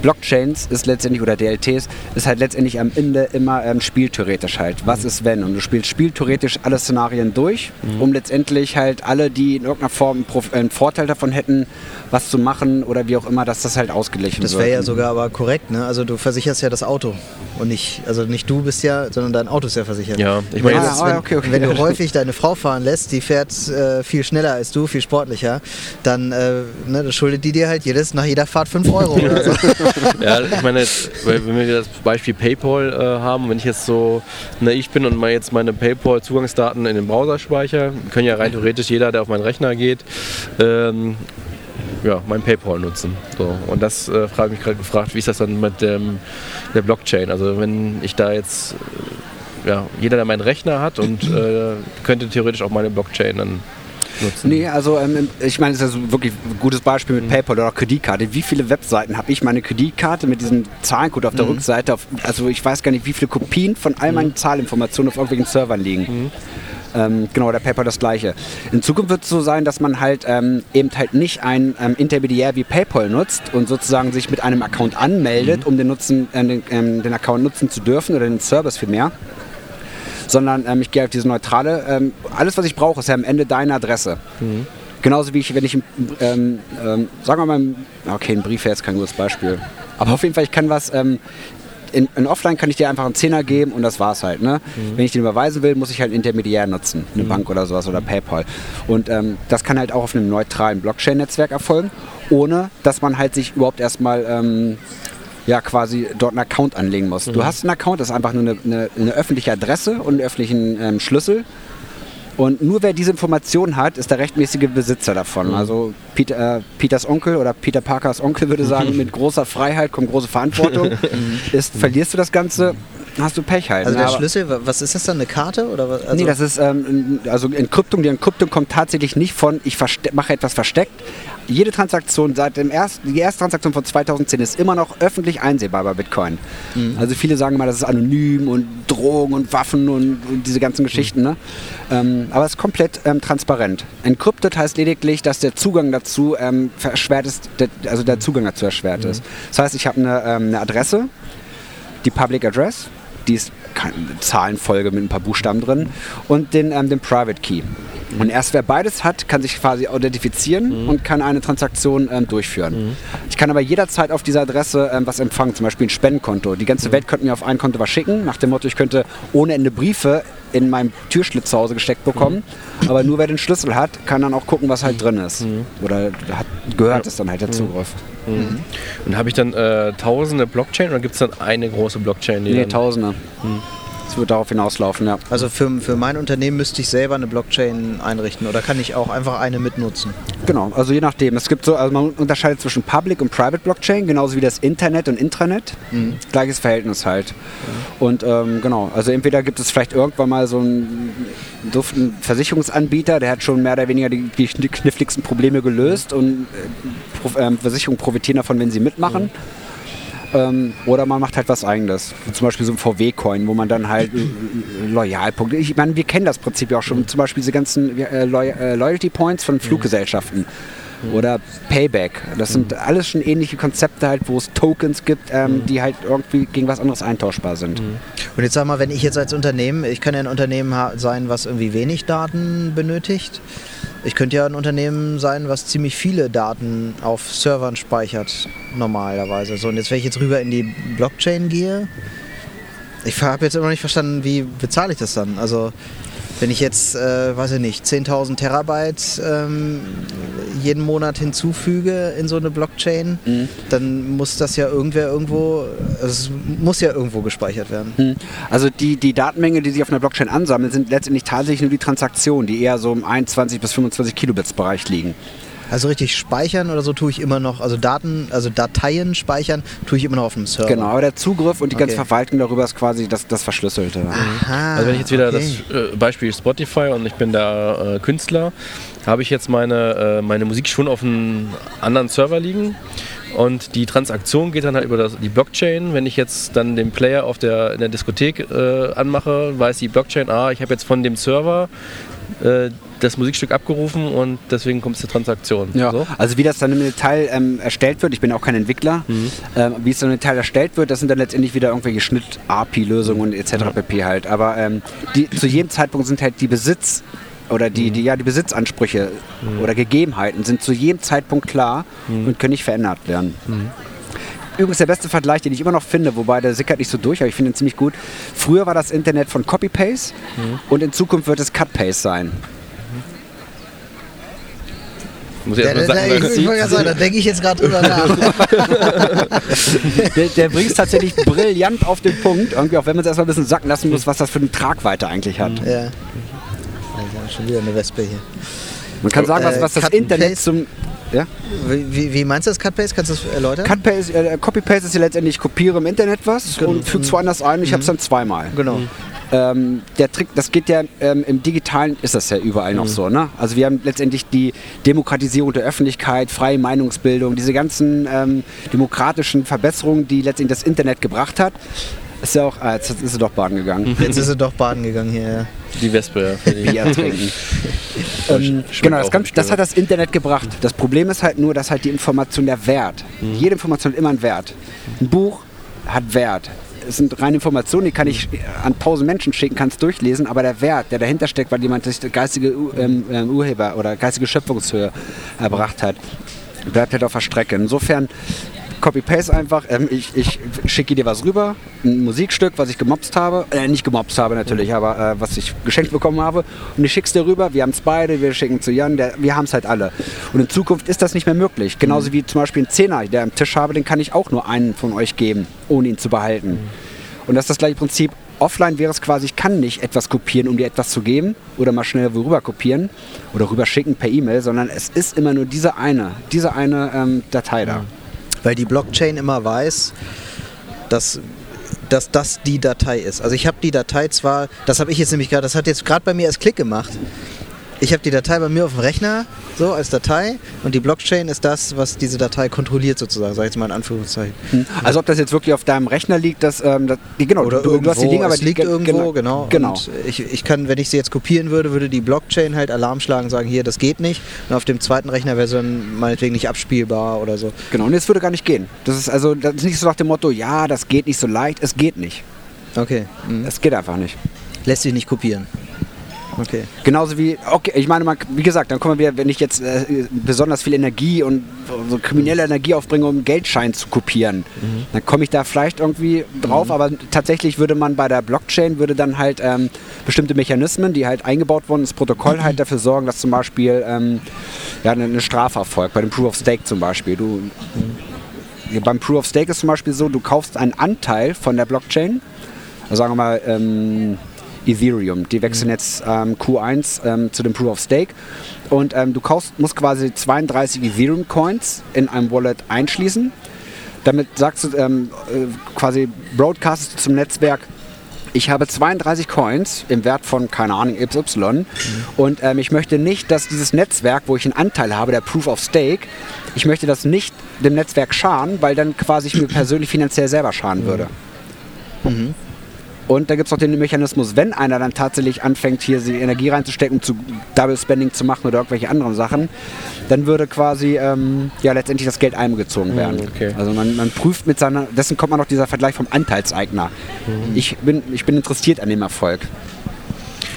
Blockchains ist letztendlich, oder DLTs, ist halt letztendlich am Ende immer ähm, spieltheoretisch halt. Was ist wenn? Und du spielst spieltheoretisch alle Szenarien durch, um letztendlich halt alle, die in irgendeiner Form einen, Vorteil davon hätten, was zu machen oder wie auch immer, dass das halt ausgeglichen Das wird. wäre ja sogar aber korrekt, ne? Also du versicherst ja das Auto und nicht, also nicht du bist ja, sondern dein Auto ist ja versichert. Ja, ich meine, jetzt- jetzt- wenn, Ah, okay, okay. wenn du häufig deine Frau fahren lässt, die fährt äh, viel schneller als du, viel sportlicher, dann äh, ne, das schuldet die dir halt jedes nach jeder Fahrt 5 Euro oder so. Ja, ich meine, jetzt, wenn wir das Beispiel PayPal äh, haben, wenn ich jetzt so naiv bin und mal jetzt meine PayPal-Zugangsdaten in den Browser speichere, können ja rein theoretisch jeder, der auf meinen Rechner geht, ähm, ja, mein PayPal nutzen. So. Und das äh, frage ich mich gerade gefragt, wie ist das dann mit dem, der Blockchain? Also wenn ich da jetzt, ja, jeder, der meinen Rechner hat und äh, könnte theoretisch auch meine Blockchain dann nutzen. Nee, also ähm, ich meine, das ist also wirklich ein gutes Beispiel mit PayPal oder Kreditkarte. Wie viele Webseiten habe ich meine Kreditkarte mit diesem Zahlencode auf der Rückseite? Auf, also ich weiß gar nicht, wie viele Kopien von all meinen Zahlinformationen auf irgendwelchen Servern liegen. Ähm, genau, der PayPal das gleiche. In Zukunft wird es so sein, dass man halt ähm, eben halt nicht ein ähm, Intermediär wie PayPal nutzt und sozusagen sich mit einem Account anmeldet, um den, Nutzen, äh, den, ähm, den Account nutzen zu dürfen oder den Service vielmehr sondern ähm, ich gehe auf diese neutrale. Ähm, alles, was ich brauche, ist ja am Ende deine Adresse. Genauso wie ich, wenn ich, ähm, ähm, sagen wir mal, okay, ein Brief wäre jetzt kein gutes Beispiel. Aber auf jeden Fall, ich kann was, ähm, in, in Offline kann ich dir einfach einen Zehner geben und das war's halt. Ne? Wenn ich den überweisen will, muss ich halt Intermediär nutzen, eine Bank oder sowas oder PayPal. Und ähm, das kann halt auch auf einem neutralen Blockchain-Netzwerk erfolgen, ohne dass man halt sich überhaupt erstmal ähm, ja quasi dort einen Account anlegen muss. Du hast einen Account, das ist einfach nur eine, eine, eine öffentliche Adresse und einen öffentlichen ähm, Schlüssel. Und nur wer diese Information hat, ist der rechtmäßige Besitzer davon. Also Peter, äh, Peters Onkel oder Peter Parkers Onkel würde sagen, mit großer Freiheit kommt große Verantwortung. ist, verlierst du das Ganze, hast du Pech halt. Also der Schlüssel, wa- was ist das dann, eine Karte? Oder was? Also, nee, das ist ähm, also Entkryptung. Die Entkryptung kommt tatsächlich nicht von, ich mache etwas versteckt. Jede Transaktion seit dem ersten, die erste Transaktion von 2010 ist immer noch öffentlich einsehbar bei Bitcoin. Also viele sagen mal, das ist anonym und Drogen und Waffen und, und diese ganzen Geschichten. Ne? Ähm, aber es ist komplett ähm, transparent. Encrypted heißt lediglich, dass der Zugang dazu ähm, erschwert ist, der, also der Zugang dazu erschwert ist. Das heißt, ich habe eine, ähm, eine Adresse, die Public Address, die ist keine Zahlenfolge mit ein paar Buchstaben drin und den, ähm, den Private Key. Und erst wer beides hat, kann sich quasi identifizieren und kann eine Transaktion ähm, durchführen. Ich kann aber jederzeit auf dieser Adresse ähm, was empfangen, zum Beispiel ein Spendenkonto. Die ganze Welt könnte mir auf ein Konto was schicken, nach dem Motto, ich könnte ohne Ende Briefe in meinem Türschlitz zu Hause gesteckt bekommen. Aber nur wer den Schlüssel hat, kann dann auch gucken, was halt drin ist. Oder hat, gehört es dann halt der Zugriff. Und habe ich dann äh, tausende Blockchain oder gibt es dann eine große Blockchain? Die Nee, Tausende. Es wird darauf hinauslaufen, ja. Also für, für mein Unternehmen müsste ich selber eine Blockchain einrichten oder kann ich auch einfach eine mitnutzen? Genau, also je nachdem. Es gibt so, also man unterscheidet zwischen Public und Private Blockchain, genauso wie das Internet und Intranet. Mhm. Gleiches Verhältnis halt. Und ähm, genau, also entweder gibt es vielleicht irgendwann mal so einen duften Versicherungsanbieter, der hat schon mehr oder weniger die, die kniffligsten Probleme gelöst und äh, Pro- ähm, Versicherungen profitieren davon, wenn sie mitmachen. Ähm, oder man macht halt was eigenes. Zum Beispiel so ein VW-Coin, wo man dann halt Loyalpunkte. Ich meine, wir kennen das Prinzip ja auch schon. Zum Beispiel diese ganzen äh, Loy äh, Loyalty Points von Fluggesellschaften. Oder Payback. Das sind alles schon ähnliche Konzepte halt, wo es Tokens gibt, ähm, die halt irgendwie gegen was anderes eintauschbar sind. Und jetzt sag mal, wenn ich jetzt als Unternehmen, ich kann ja ein Unternehmen sein, was irgendwie wenig Daten benötigt. Ich könnte ja ein Unternehmen sein, was ziemlich viele Daten auf Servern speichert, normalerweise. So, und jetzt, wenn ich jetzt rüber in die Blockchain gehe, ich habe jetzt immer noch nicht verstanden, wie bezahle ich das dann? Also, wenn ich jetzt, äh, weiß ich nicht, 10.000 Terabyte ähm, jeden Monat hinzufüge in so eine Blockchain, dann muss das ja irgendwer irgendwo, also es muss ja irgendwo gespeichert werden. Hm. Also die, die Datenmenge, die sich auf einer Blockchain ansammeln, sind letztendlich tatsächlich nur die Transaktionen, die eher so im 21 bis 25 Kilobits Bereich liegen. Also richtig speichern oder so tue ich immer noch, also Daten, also Dateien speichern tue ich immer noch auf dem Server. Genau, aber der Zugriff und die ganze Okay. Verwaltung darüber ist quasi das, das Verschlüsselte. Aha, Also wenn ich jetzt wieder okay. das äh, Beispiel Spotify und ich bin da äh, Künstler, habe ich jetzt meine, äh, meine Musik schon auf einem anderen Server liegen und die Transaktion geht dann halt über das, die Blockchain. Wenn ich jetzt dann den Player auf der, in der Diskothek äh, anmache, weiß die Blockchain, ah, ich habe jetzt von dem Server äh, das Musikstück abgerufen und deswegen kommt es zur Transaktion. Ja, So? also wie das dann im Detail ähm, erstellt wird, ich bin auch kein Entwickler, ähm, wie es dann im Detail erstellt wird, das sind dann letztendlich wieder irgendwelche Schnitt-API-Lösungen und etc. pp. halt. Aber ähm, die, zu jedem Zeitpunkt sind halt die Besitz oder die, die, ja, die Besitzansprüche oder Gegebenheiten sind zu jedem Zeitpunkt klar und können nicht verändert werden. Übrigens der beste Vergleich, den ich immer noch finde, wobei der sickert nicht so durch, aber ich finde ihn ziemlich gut. Früher war das Internet von Copy-Paste und in Zukunft wird es Cut-Paste sein. Muss ich Ja, erst da, mal da, sagen, ich, ich wollte sagen, da denke ich jetzt gerade drüber nach. Der, der bringt es tatsächlich brillant auf den Punkt, irgendwie, auch wenn man es erstmal ein bisschen sacken lassen muss, was das für eine Tragweite eigentlich hat. ja. Also, schon wieder eine Wespe hier. Man kann sagen, was, was das Internet Paste? zum. Ja? Wie, wie, meinst du das Cut-Paste? Kannst du das erläutern? Cut-Paste, äh, Copy-Paste ist ja letztendlich, ich kopiere im Internet was Genau. und füge es woanders ein und ich habe es dann zweimal. Genau. Ähm, der Trick, das geht ja ähm, im Digitalen ist das ja überall noch so. Ne? Also wir haben letztendlich die Demokratisierung der Öffentlichkeit, freie Meinungsbildung, diese ganzen ähm, demokratischen Verbesserungen, die letztendlich das Internet gebracht hat. Ist ja auch, ah, jetzt ist sie doch baden gegangen. Jetzt ist sie doch baden gegangen hier. Die Wespe. ja. Bier trinken. ähm, genau, das, ganz, das hat das Internet gebracht. Das Problem ist halt nur, dass halt die Information der Wert. Jede Information hat immer einen Wert. Ein Buch hat Wert. Es sind reine Informationen, die kann ich an tausend Menschen schicken, kann es durchlesen, aber der Wert, der dahinter steckt, weil jemand sich geistige ähm, ähm, Urheber oder geistige Schöpfungshöhe erbracht hat, bleibt halt auf der Strecke. Insofern Copy-Paste einfach, ähm, ich, ich schicke dir was rüber, ein Musikstück, was ich gemobst habe, äh, nicht gemobst habe natürlich, aber äh, was ich geschenkt bekommen habe und ich schick's dir rüber, wir haben es beide, wir schicken zu Jan, der, wir haben es halt alle. Und in Zukunft ist das nicht mehr möglich. Genauso wie zum Beispiel ein Zehner, der am Tisch habe, den kann ich auch nur einen von euch geben, ohne ihn zu behalten. Und das ist das gleiche Prinzip. Offline wäre es quasi, ich kann nicht etwas kopieren, um dir etwas zu geben oder mal schnell rüber kopieren oder rüber schicken per E-Mail, sondern es ist immer nur diese eine, diese eine ähm, Datei da. Weil die Blockchain immer weiß, dass, dass das die Datei ist. Also ich habe die Datei zwar, das habe ich jetzt nämlich gerade, das hat jetzt gerade bei mir als Klick gemacht. Ich habe die Datei bei mir auf dem Rechner, so als Datei, und die Blockchain ist das, was diese Datei kontrolliert sozusagen, sage ich jetzt mal in Anführungszeichen. Also ob das jetzt wirklich auf deinem Rechner liegt, das, ähm, das die, genau, Oder du, irgendwo, du hast die Dinge, aber es die- liegt ge- irgendwo, genau. genau. Und ich, ich kann, wenn ich sie jetzt kopieren würde, würde die Blockchain halt Alarm schlagen und sagen, hier, das geht nicht. Und auf dem zweiten Rechner wäre es dann meinetwegen nicht abspielbar oder so. Genau, und es würde gar nicht gehen. Das ist also das ist nicht so nach dem Motto, ja, das geht nicht so leicht, es geht nicht. Okay. Mhm. Es geht einfach nicht. Lässt sich nicht kopieren. Okay. Genauso wie, okay, ich meine, man, wie gesagt, dann kommen wir, wenn ich jetzt äh, besonders viel Energie und so kriminelle Energie aufbringe, um Geldschein zu kopieren, dann komme ich da vielleicht irgendwie drauf, aber tatsächlich würde man bei der Blockchain, würde dann halt ähm, bestimmte Mechanismen, die halt eingebaut wurden ins Protokoll, halt dafür sorgen, dass zum Beispiel ähm, ja, eine, eine Strafe erfolgt, bei dem Proof of Stake zum Beispiel. Du, beim Proof of Stake ist zum Beispiel so, du kaufst einen Anteil von der Blockchain, also sagen wir mal, ähm, Ethereum. Die wechseln jetzt ähm, Q1 ähm, zu dem Proof of Stake und ähm, du kaufst, musst quasi 32 Ethereum Coins in einem Wallet einschließen. Damit sagst du ähm, äh, quasi broadcastest du zum Netzwerk, ich habe 32 Coins im Wert von, keine Ahnung, XY mhm. und ähm, ich möchte nicht, dass dieses Netzwerk, wo ich einen Anteil habe, der Proof of Stake, ich möchte das nicht dem Netzwerk schaden, weil dann quasi ich mir persönlich finanziell selber schaden würde. Mhm. Und da gibt es noch den Mechanismus, wenn einer dann tatsächlich anfängt, hier die Energie reinzustecken, zu Double Spending zu machen oder irgendwelche anderen Sachen, dann würde quasi ähm, ja letztendlich das Geld eingezogen werden. Mhm, okay. Also man, man, prüft mit seiner, dessen kommt man noch dieser Vergleich vom Anteilseigner. Mhm. Ich, bin, ich bin interessiert an dem Erfolg.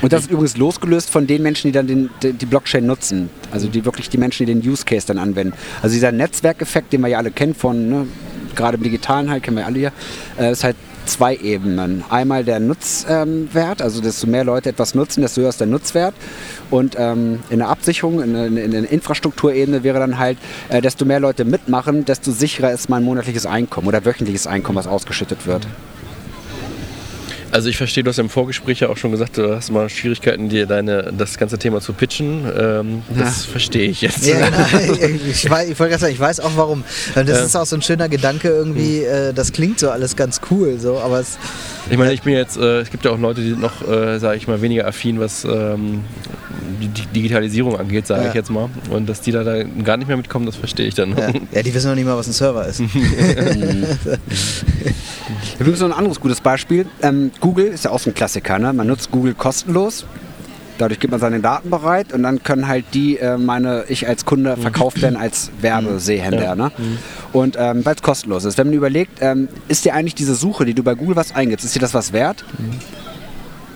Und das ist übrigens losgelöst von den Menschen, die dann den, die Blockchain nutzen. Also die wirklich die Menschen, die den Use Case dann anwenden. Also dieser Netzwerkeffekt, den wir ja alle kennen von, ne, gerade im Digitalen halt, kennen wir alle hier, äh, ist halt zwei Ebenen. Einmal der Nutzwert, also desto mehr Leute etwas nutzen, desto höher ist der Nutzwert. Und ähm, in der Absicherung, in, der Infrastrukturebene wäre dann halt, äh, desto mehr Leute mitmachen, desto sicherer ist mein monatliches Einkommen oder wöchentliches Einkommen, was ausgeschüttet wird. Also ich verstehe, du hast im Vorgespräch ja auch schon gesagt, du hast mal Schwierigkeiten, dir deine, das ganze Thema zu pitchen. Ähm, das ja. verstehe ich jetzt. Ja, ich, weiß, ich wollte gerade sagen, ich weiß auch warum. Das ja. ist auch so ein schöner Gedanke irgendwie, hm. äh, das klingt so alles ganz cool, so, aber es... Ich meine, ich bin jetzt, äh, es gibt ja auch Leute, die sind noch, äh, sage ich mal, weniger affin, was ähm, die Digitalisierung angeht, sage ja. ich jetzt mal. Und dass die da, da, gar nicht mehr mitkommen, das verstehe ich dann. Ja. ja, die wissen noch nicht mal, was ein Server ist. Übrigens noch ein anderes gutes Beispiel. Ähm, Google ist ja auch so ein Klassiker. Ne? Man nutzt Google kostenlos. Dadurch gibt man seine Daten bereit und dann können halt die, äh, meine, ich als Kunde verkauft werden als Werbesehhändler. Ja. Ne? Mhm. Und ähm, weil es kostenlos ist. Wenn man überlegt, ähm, ist dir eigentlich diese Suche, die du bei Google was eingibst, ist dir das was wert? Mhm.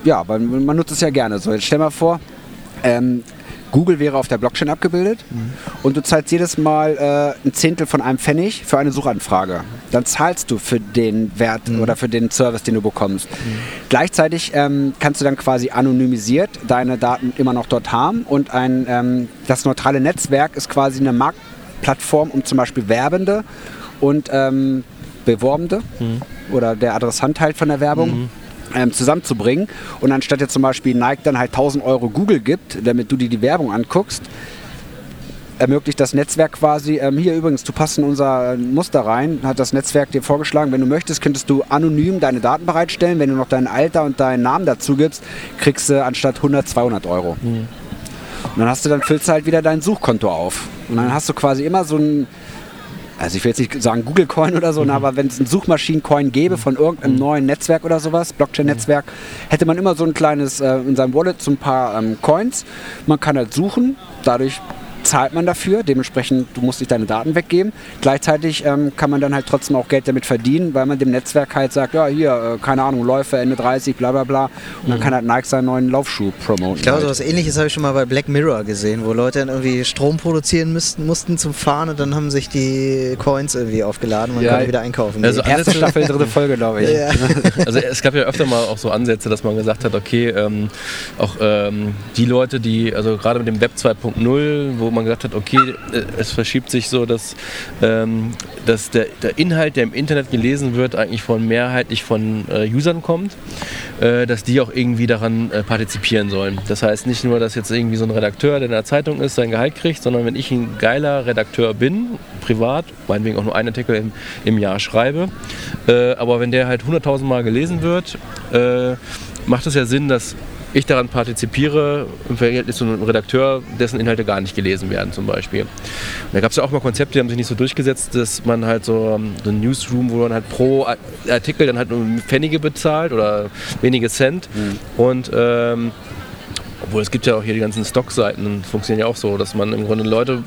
Ja, weil man nutzt es ja gerne. So, jetzt stell mal vor, ähm, Google wäre auf der Blockchain abgebildet mhm. und du zahlst jedes Mal äh, ein Zehntel von einem Pfennig für eine Suchanfrage. Dann zahlst du für den Wert mhm. oder für den Service, den du bekommst. Mhm. Gleichzeitig ähm, kannst du dann quasi anonymisiert deine Daten immer noch dort haben und ein, ähm, das neutrale Netzwerk ist quasi eine Marktplattform, um zum Beispiel Werbende und ähm, Beworbende mhm. oder der Adressant halt von der Werbung mhm ähm, zusammenzubringen. Und anstatt jetzt zum Beispiel Nike dann halt 1000 Euro Google gibt, damit du dir die Werbung anguckst, ermöglicht das Netzwerk quasi, ähm, hier übrigens, du passt in unser Muster rein, hat das Netzwerk dir vorgeschlagen, wenn du möchtest, könntest du anonym deine Daten bereitstellen, wenn du noch dein Alter und deinen Namen dazu gibst, kriegst du anstatt 100, 200 Euro. Mhm. Und dann hast du dann füllst du halt wieder dein Suchkonto auf. Und dann hast du quasi immer so ein also ich will jetzt nicht sagen Google Coin oder so, mhm. aber wenn es einen Suchmaschinen-Coin gäbe von irgendeinem mhm. neuen Netzwerk oder sowas, Blockchain-Netzwerk, hätte man immer so ein kleines, äh, in seinem Wallet so ein paar ähm, Coins. Man kann halt suchen, dadurch zahlt man dafür, dementsprechend du musst nicht deine Daten weggeben. Gleichzeitig ähm, kann man dann halt trotzdem auch Geld damit verdienen, weil man dem Netzwerk halt sagt, ja hier, äh, keine Ahnung, Läufe Ende 30, bla bla bla. Und mhm. dann kann halt Nike seinen neuen Laufschuh promoten. Ich glaube, halt. so was ähnliches habe ich schon mal bei Black Mirror gesehen, wo Leute dann irgendwie Strom produzieren müssten, mussten zum Fahren und dann haben sich die Coins irgendwie aufgeladen und man ja, konnte wieder einkaufen. Also erste Staffel, dritte Folge, glaube ich. Ja. Also es gab ja öfter mal auch so Ansätze, dass man gesagt hat, okay, ähm, auch ähm, die Leute, die, also gerade mit dem Web 2.0, wo man gesagt hat, okay, äh, es verschiebt sich so, dass, ähm, dass der, der, Inhalt, der im Internet gelesen wird, eigentlich von mehrheitlich von äh, Usern kommt, äh, dass die auch irgendwie daran äh, partizipieren sollen. Das heißt nicht nur, dass jetzt irgendwie so ein Redakteur, der in der Zeitung ist, sein Gehalt kriegt, sondern wenn ich ein geiler Redakteur bin, privat, meinetwegen auch nur einen Artikel im, im Jahr schreibe, äh, aber wenn der halt 100.000 Mal gelesen wird, äh, macht es ja Sinn, dass ich daran partizipiere, im Verhältnis zu einem Redakteur, dessen Inhalte gar nicht gelesen werden zum Beispiel. Und da gab es ja auch mal Konzepte, die haben sich nicht so durchgesetzt, dass man halt so, ähm, so ein Newsroom, wo man halt pro Artikel dann halt nur Pfennige bezahlt oder wenige Cent. Mhm. Und ähm, obwohl es gibt ja auch hier die ganzen Stockseiten, funktionieren ja auch so, dass man im Grunde Leute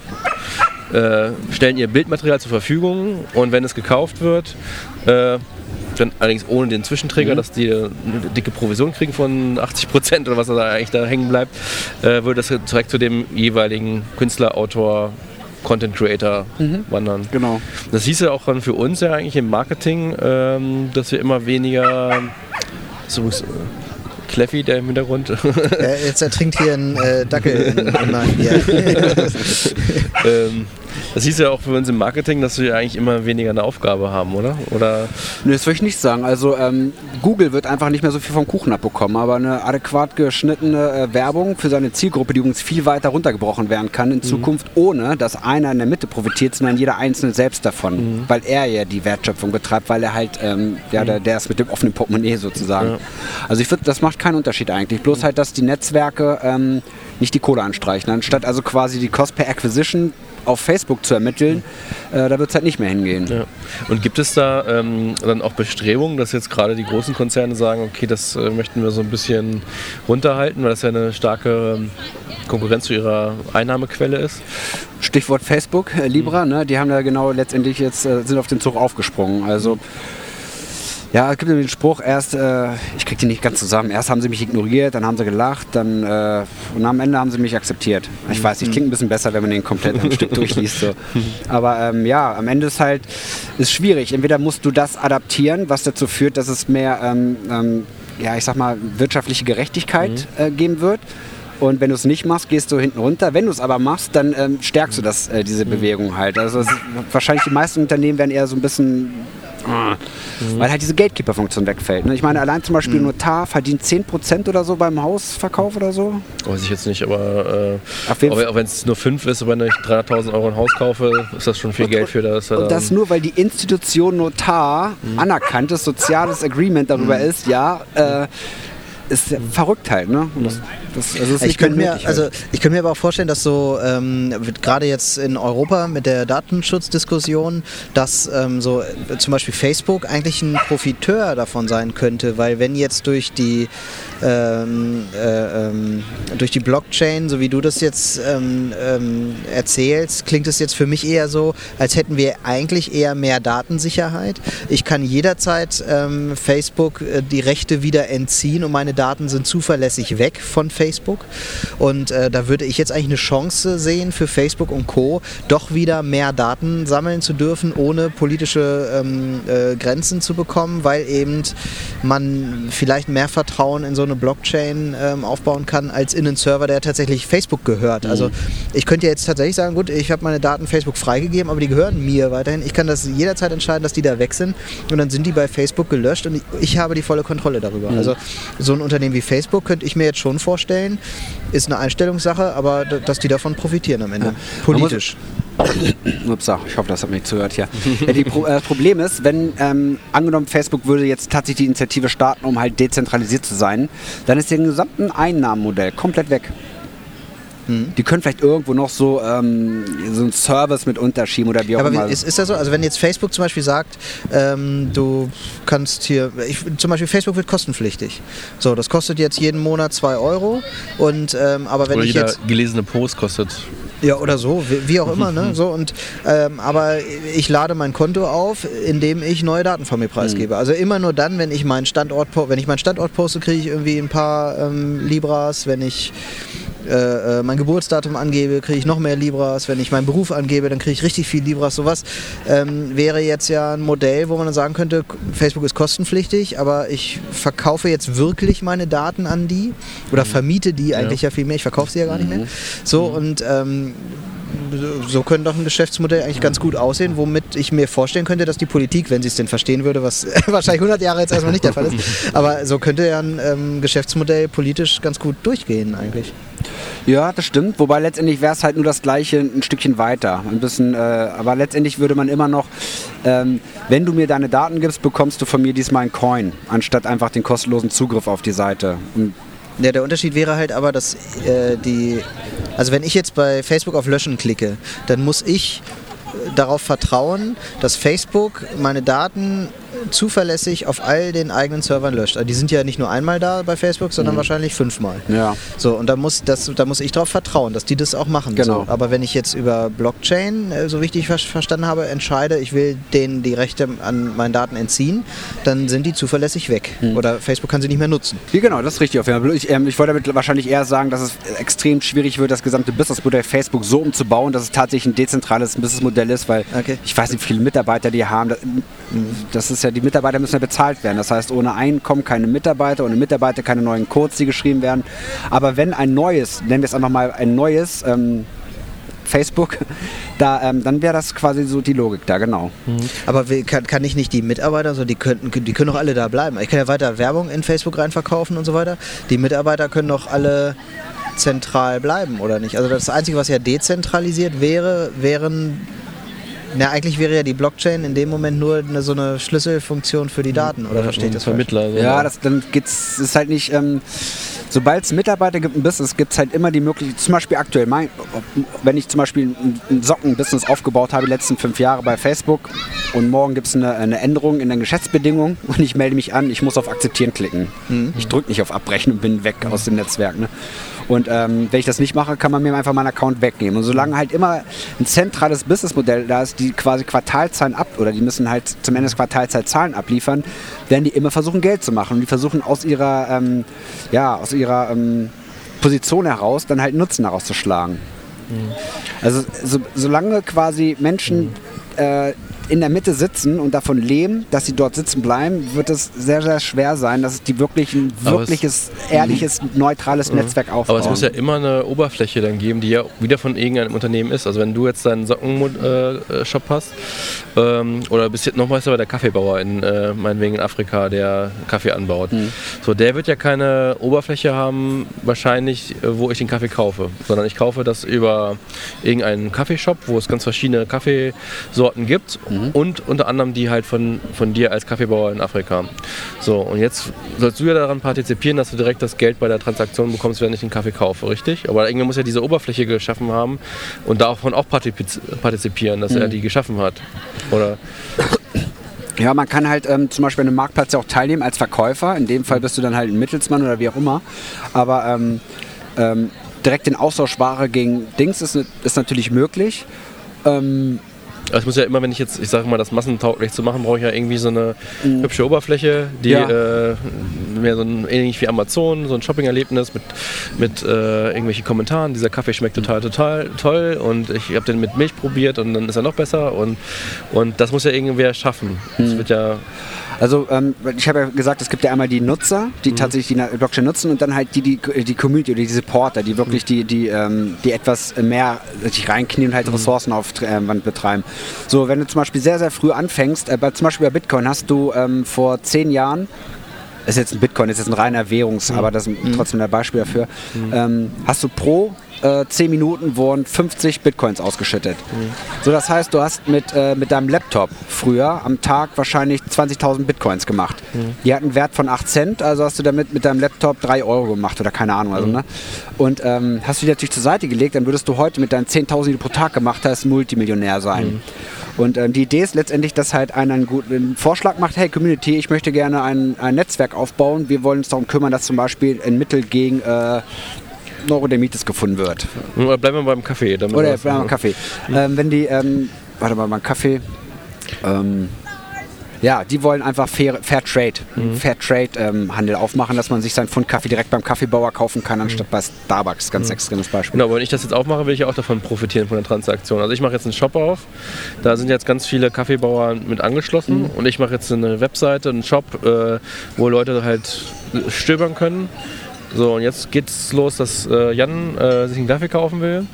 äh, stellen ihr Bildmaterial zur Verfügung und wenn es gekauft wird, äh, dann allerdings ohne den Zwischenträger, mhm. dass die eine dicke Provision kriegen von 80 Prozent oder was da eigentlich da hängen bleibt, äh, würde das direkt zu dem jeweiligen Künstler, Autor, Content Creator mhm. wandern. Genau. Das hieß ja auch dann für uns ja eigentlich im Marketing, ähm, dass wir immer weniger so, Kleffi, der im Hintergrund. Ja, jetzt ertrinkt hier ein äh, Dackel in, in Bier. ähm, Das hieß ja auch für uns im Marketing, dass wir eigentlich immer weniger eine Aufgabe haben, oder? oder? Nee, das würde ich nicht sagen. Also ähm, Google wird einfach nicht mehr so viel vom Kuchen abbekommen, aber eine adäquat geschnittene äh, Werbung für seine Zielgruppe, die übrigens viel weiter runtergebrochen werden kann in mhm. Zukunft, ohne dass einer in der Mitte profitiert, sondern jeder Einzelne selbst davon, mhm. weil er ja die Wertschöpfung betreibt, weil er halt, ähm, ja, der, der ist mit dem offenen Portemonnaie sozusagen. Ja. Also ich finde, das macht keinen Unterschied eigentlich. Bloß halt, dass die Netzwerke ähm, nicht die Kohle anstreichen. Anstatt also quasi die Cost per Acquisition auf Facebook zu ermitteln, äh, da wird es halt nicht mehr hingehen. Ja. Und gibt es da ähm, dann auch Bestrebungen, dass jetzt gerade die großen Konzerne sagen, okay, das äh, möchten wir so ein bisschen runterhalten, weil das ja eine starke ähm, Konkurrenz zu ihrer Einnahmequelle ist? Stichwort Facebook, äh, Libra, mhm. ne, die haben da genau letztendlich jetzt äh, sind auf den Zug aufgesprungen. Also ja, es gibt den Spruch, erst, äh, ich krieg den nicht ganz zusammen, erst haben sie mich ignoriert, dann haben sie gelacht, dann äh, und am Ende haben sie mich akzeptiert. Ich weiß nicht, klingt ein bisschen besser, wenn man den komplett am Stück durchliest. So. Aber ähm, ja, am Ende ist halt ist schwierig. Entweder musst du das adaptieren, was dazu führt, dass es mehr, ähm, ähm, ja, ich sag mal, wirtschaftliche Gerechtigkeit mhm. äh, geben wird. Und wenn du es nicht machst, gehst du hinten runter. Wenn du es aber machst, dann ähm, stärkst du das, äh, diese mhm. Bewegung halt. Also wahrscheinlich die meisten Unternehmen werden eher so ein bisschen Mhm. Weil halt diese Gatekeeper-Funktion wegfällt. Ne? Ich meine, allein zum Beispiel mhm. Notar verdient 10% oder so beim Hausverkauf oder so. Weiß ich jetzt nicht, aber äh, auch wenn es nur 5 ist, wenn ich 300.000 Euro ein Haus kaufe, ist das schon viel und, Geld für das. Und das nur, weil die Institution Notar mhm. anerkanntes soziales Agreement darüber mhm. ist, ja, äh, ist verrückt halt. Ne? Das, das, also ich könnte mir, also ich könnte mir aber auch vorstellen, dass so ähm, gerade jetzt in Europa mit der Datenschutzdiskussion, dass ähm, so äh, zum Beispiel Facebook eigentlich ein Profiteur davon sein könnte, weil wenn jetzt durch die ähm, äh, ähm, durch die Blockchain, so wie du das jetzt ähm, ähm, erzählst, klingt es jetzt für mich eher so, als hätten wir eigentlich eher mehr Datensicherheit. Ich kann jederzeit Facebook äh, die Rechte wieder entziehen und meine Daten sind zuverlässig weg von Facebook. Und äh, da würde ich jetzt eigentlich eine Chance sehen für Facebook und Co., doch wieder mehr Daten sammeln zu dürfen, ohne politische ähm, äh, Grenzen zu bekommen, weil eben man vielleicht mehr Vertrauen in so eine Blockchain ähm, aufbauen kann, als in einen Server, der tatsächlich Facebook gehört. Also mhm. ich könnte jetzt tatsächlich sagen, gut, ich habe meine Daten Facebook freigegeben, aber die gehören mir weiterhin. Ich kann das jederzeit entscheiden, dass die da weg sind und dann sind die bei Facebook gelöscht und ich, ich habe die volle Kontrolle darüber. Mhm. Also so ein Unternehmen wie Facebook könnte ich mir jetzt schon vorstellen, stellen, ist eine Einstellungssache, aber dass die davon profitieren am Ende. Ja. Politisch. Upsa, ich hoffe, das hat mich zugehört hier. Ja, die Pro äh, Problem ist, wenn ähm, angenommen Facebook würde jetzt tatsächlich die Initiative starten, um halt dezentralisiert zu sein, dann ist ihr gesamten Einnahmenmodell komplett weg. Mhm. Die können vielleicht irgendwo noch so, ähm, so einen Service mit unterschieben oder wie auch Aber immer. Ist, ist das so? Also wenn jetzt Facebook zum Beispiel sagt, ähm, du kannst hier, ich, zum Beispiel Facebook wird kostenpflichtig. So, das kostet jetzt jeden Monat 2 Euro. Und, ähm, aber wenn oder ich jeder jetzt gelesene Post kostet ja, oder so, wie, wie auch immer. Ne? So, und, ähm, aber ich lade mein Konto auf, indem ich neue Daten von mir preisgebe. Mhm. Also immer nur dann, wenn ich meinen Standort, wenn ich meinen Standort poste, kriege ich irgendwie ein paar ähm, Libras. Wenn ich äh, äh, mein Geburtsdatum angebe, kriege ich noch mehr Libras. Wenn ich meinen Beruf angebe, dann kriege ich richtig viel Libras. Sowas ähm, wäre jetzt ja ein Modell, wo man dann sagen könnte, Facebook ist kostenpflichtig, aber ich verkaufe jetzt wirklich meine Daten an die oder mhm. vermiete die eigentlich ja, ja viel mehr. Ich verkaufe sie ja gar nicht mehr. Mhm. So mhm. und ähm, so könnte doch ein Geschäftsmodell eigentlich ganz gut aussehen, womit ich mir vorstellen könnte, dass die Politik, wenn sie es denn verstehen würde, was wahrscheinlich 100 Jahre jetzt erstmal nicht der Fall ist, aber so könnte ja ein ähm, Geschäftsmodell politisch ganz gut durchgehen eigentlich. Ja, das stimmt. Wobei letztendlich wäre es halt nur das gleiche ein Stückchen weiter. Ein bisschen, äh, aber letztendlich würde man immer noch, ähm, wenn du mir deine Daten gibst, bekommst du von mir diesmal einen Coin, anstatt einfach den kostenlosen Zugriff auf die Seite. Und ja, der Unterschied wäre halt aber, dass äh, die, also wenn ich jetzt bei Facebook auf Löschen klicke, dann muss ich darauf vertrauen, dass Facebook meine Daten zuverlässig auf all den eigenen Servern löscht. Also die sind ja nicht nur einmal da bei Facebook, sondern mhm. wahrscheinlich fünfmal. Ja. So, und da muss, das, da muss ich darauf vertrauen, dass die das auch machen. Genau. So. Aber wenn ich jetzt über Blockchain, äh, so wie ich dich verstanden habe, entscheide, ich will denen die Rechte an meinen Daten entziehen, dann sind die zuverlässig weg. Mhm. Oder Facebook kann sie nicht mehr nutzen. Ja, genau, das ist richtig. Ich, ähm, ich wollte damit wahrscheinlich eher sagen, dass es extrem schwierig wird, das gesamte Businessmodell Facebook so umzubauen, dass es tatsächlich ein dezentrales Businessmodell ist, weil okay. ich weiß nicht, wie viele Mitarbeiter die haben. Das, das ist ja die Mitarbeiter müssen ja bezahlt werden. Das heißt, ohne Einkommen keine Mitarbeiter, ohne Mitarbeiter keine neuen Codes, die geschrieben werden. Aber wenn ein neues, nennen wir es einfach mal ein neues, ähm, Facebook, da, ähm, dann wäre das quasi so die Logik da, genau. Aber wie, kann, kann ich nicht die Mitarbeiter, so die könnten, die können doch alle da bleiben. Ich kann ja weiter Werbung in Facebook reinverkaufen und so weiter. Die Mitarbeiter können doch alle zentral bleiben, oder nicht? Also das Einzige, was ja dezentralisiert wäre, wären. Na, eigentlich wäre ja die Blockchain in dem Moment nur eine, so eine Schlüsselfunktion für die Daten, oder verstehe ich das falsch? Vermittler. so. Ja, das, dann geht's, ist halt nicht, ähm, sobald es Mitarbeiter gibt im Business, gibt es halt immer die Möglichkeit, zum Beispiel aktuell, mein, wenn ich zum Beispiel ein, Socken-Business aufgebaut habe, die letzten fünf Jahre bei Facebook und morgen gibt es eine, eine Änderung in den Geschäftsbedingungen und ich melde mich an, ich muss auf Akzeptieren klicken. Ich drücke nicht auf Abbrechen und bin weg aus dem Netzwerk. Ne? Und ähm, wenn ich das nicht mache, kann man mir einfach meinen Account wegnehmen. Und solange halt immer ein zentrales Businessmodell da ist, die quasi Quartalzahlen ab oder die müssen halt zum Ende des Quartalszeit Zahlen abliefern, werden die immer versuchen, Geld zu machen. Und die versuchen aus ihrer, ähm, ja, aus ihrer ähm, Position heraus dann halt Nutzen daraus zu schlagen. Also so, solange quasi Menschen äh, in der Mitte sitzen und davon leben, dass sie dort sitzen bleiben, wird es sehr, sehr schwer sein, dass es die wirklich ein Aber es- wirkliches, ehrliches, neutrales Netzwerk aufbauen. Aber es muss ja immer eine Oberfläche dann geben, die ja wieder von irgendeinem Unternehmen ist. Also wenn du jetzt deinen Sockenshop hast ähm, oder bis jetzt noch mal aber der Kaffeebauer in äh, meinetwegen in Afrika, der Kaffee anbaut. So, der wird ja keine Oberfläche haben, wahrscheinlich, äh, wo ich den Kaffee kaufe, sondern ich kaufe das über irgendeinen Kaffeeshop, wo es ganz verschiedene Kaffeesorten gibt und unter anderem die halt von, von dir als Kaffeebauer in Afrika. So, und jetzt sollst du ja daran partizipieren, dass du direkt das Geld bei der Transaktion bekommst, wenn ich den Kaffee kaufe, richtig? Aber irgendwer muss ja diese Oberfläche geschaffen haben und davon auch partizipieren, dass er die geschaffen hat. Oder Ja, man kann halt ähm, zum Beispiel an einem Marktplatz ja auch teilnehmen als Verkäufer. In dem Fall bist du dann halt ein Mittelsmann oder wie auch immer. Aber ähm, ähm, direkt den Austausch Ware gegen Dings ist, ist natürlich möglich. Ähm, Also es muss ja immer, wenn ich jetzt, ich sage mal, das massentauglich zu machen, brauche ich ja irgendwie so eine hübsche Oberfläche, die Ja. äh, mehr so ein, ähnlich wie Amazon, so ein Shopping-Erlebnis mit, mit äh, irgendwelchen Kommentaren. Dieser Kaffee schmeckt total, total toll und ich habe den mit Milch probiert und dann ist er noch besser und, und das muss ja irgendwer schaffen. Das wird ja, Also ähm, ich habe ja gesagt, es gibt ja einmal die Nutzer, die tatsächlich die Blockchain nutzen und dann halt die, die, die Community oder die Supporter, die wirklich die, die, ähm, die etwas mehr sich reinknien und halt Ressourcen auf ähm, betreiben. So, wenn du zum Beispiel sehr, sehr früh anfängst, äh, zum Beispiel bei Bitcoin hast du ähm, vor zehn Jahren ist jetzt ein Bitcoin, ist jetzt ein reiner Währungs, aber das ist trotzdem ein Beispiel dafür. Ähm, hast du pro äh, 10 Minuten wurden 50 Bitcoins ausgeschüttet. So, das heißt, du hast mit, äh, mit deinem Laptop früher am Tag wahrscheinlich 20.000 Bitcoins gemacht. Die hatten einen Wert von 8 Cent, also hast du damit mit deinem Laptop 3 Euro gemacht oder keine Ahnung. Also, ne? Und ähm, hast du die natürlich zur Seite gelegt, dann würdest du heute mit deinen 10.000, die du pro Tag gemacht hast, Multimillionär sein. Und ähm, die Idee ist letztendlich, dass halt einer einen guten Vorschlag macht, hey Community, ich möchte gerne ein, ein Netzwerk aufbauen. Wir wollen uns darum kümmern, dass zum Beispiel ein Mittel gegen äh, Neurodermitis gefunden wird. oder bleiben wir beim Kaffee. Oder bleiben wir beim Kaffee. Ähm, wenn die, ähm, warte mal, beim Kaffee, ähm, ja, die wollen einfach Fair, Fair Trade, Fair Trade ähm, Handel aufmachen, dass man sich seinen Pfund Kaffee direkt beim Kaffeebauer kaufen kann, anstatt bei Starbucks. Ganz extremes Beispiel. Genau, wenn ich das jetzt aufmache, will ich auch davon profitieren von der Transaktion. Also ich mache jetzt einen Shop auf, da sind jetzt ganz viele Kaffeebauer mit angeschlossen und ich mache jetzt eine Webseite, einen Shop, äh, wo Leute halt stöbern können. So, und jetzt geht's los, dass äh, Jan äh, sich einen Kaffee kaufen will.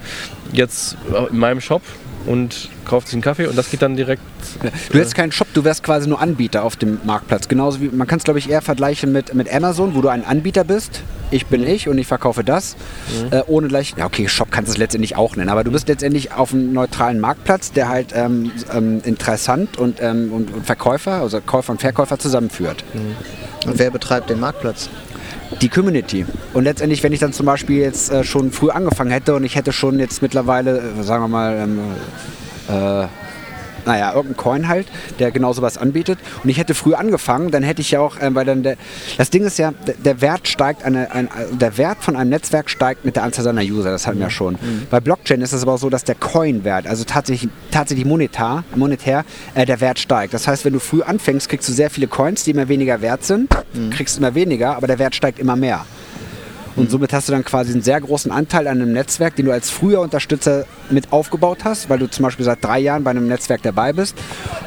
Jetzt äh, in meinem Shop und kauft sich einen Kaffee und das geht dann direkt. Du wärst kein Shop, du wärst quasi nur Anbieter auf dem Marktplatz. Genauso wie, man kann es glaube ich eher vergleichen mit, mit Amazon, wo du ein Anbieter bist. Ich bin ich und ich verkaufe das. Äh, ohne gleich, ja okay, Shop kannst du es letztendlich auch nennen, aber du bist letztendlich auf einem neutralen Marktplatz, der halt ähm, ähm, interessant und, ähm, und, und Verkäufer, also Käufer und Verkäufer zusammenführt. Und wer betreibt den Marktplatz? Die Community. Und letztendlich, wenn ich dann zum Beispiel jetzt äh, schon früh angefangen hätte und ich hätte schon jetzt mittlerweile, äh, sagen wir mal, ähm, äh, naja, irgendein Coin halt, der genau sowas anbietet. Und ich hätte früh angefangen, dann hätte ich ja auch, ähm, weil dann der, das Ding ist ja, der, der Wert steigt, eine, ein, der Wert von einem Netzwerk steigt mit der Anzahl seiner User, das hatten wir ja schon. Bei Blockchain ist es aber so, dass der Coin-Wert, also tatsächlich, tatsächlich monetar, monetär, äh, der Wert steigt. Das heißt, wenn du früh anfängst, kriegst du sehr viele Coins, die immer weniger wert sind, kriegst immer weniger, aber der Wert steigt immer mehr. Und somit hast du dann quasi einen sehr großen Anteil an einem Netzwerk, den du als früher Unterstützer mit aufgebaut hast, weil du zum Beispiel seit drei Jahren bei einem Netzwerk dabei bist.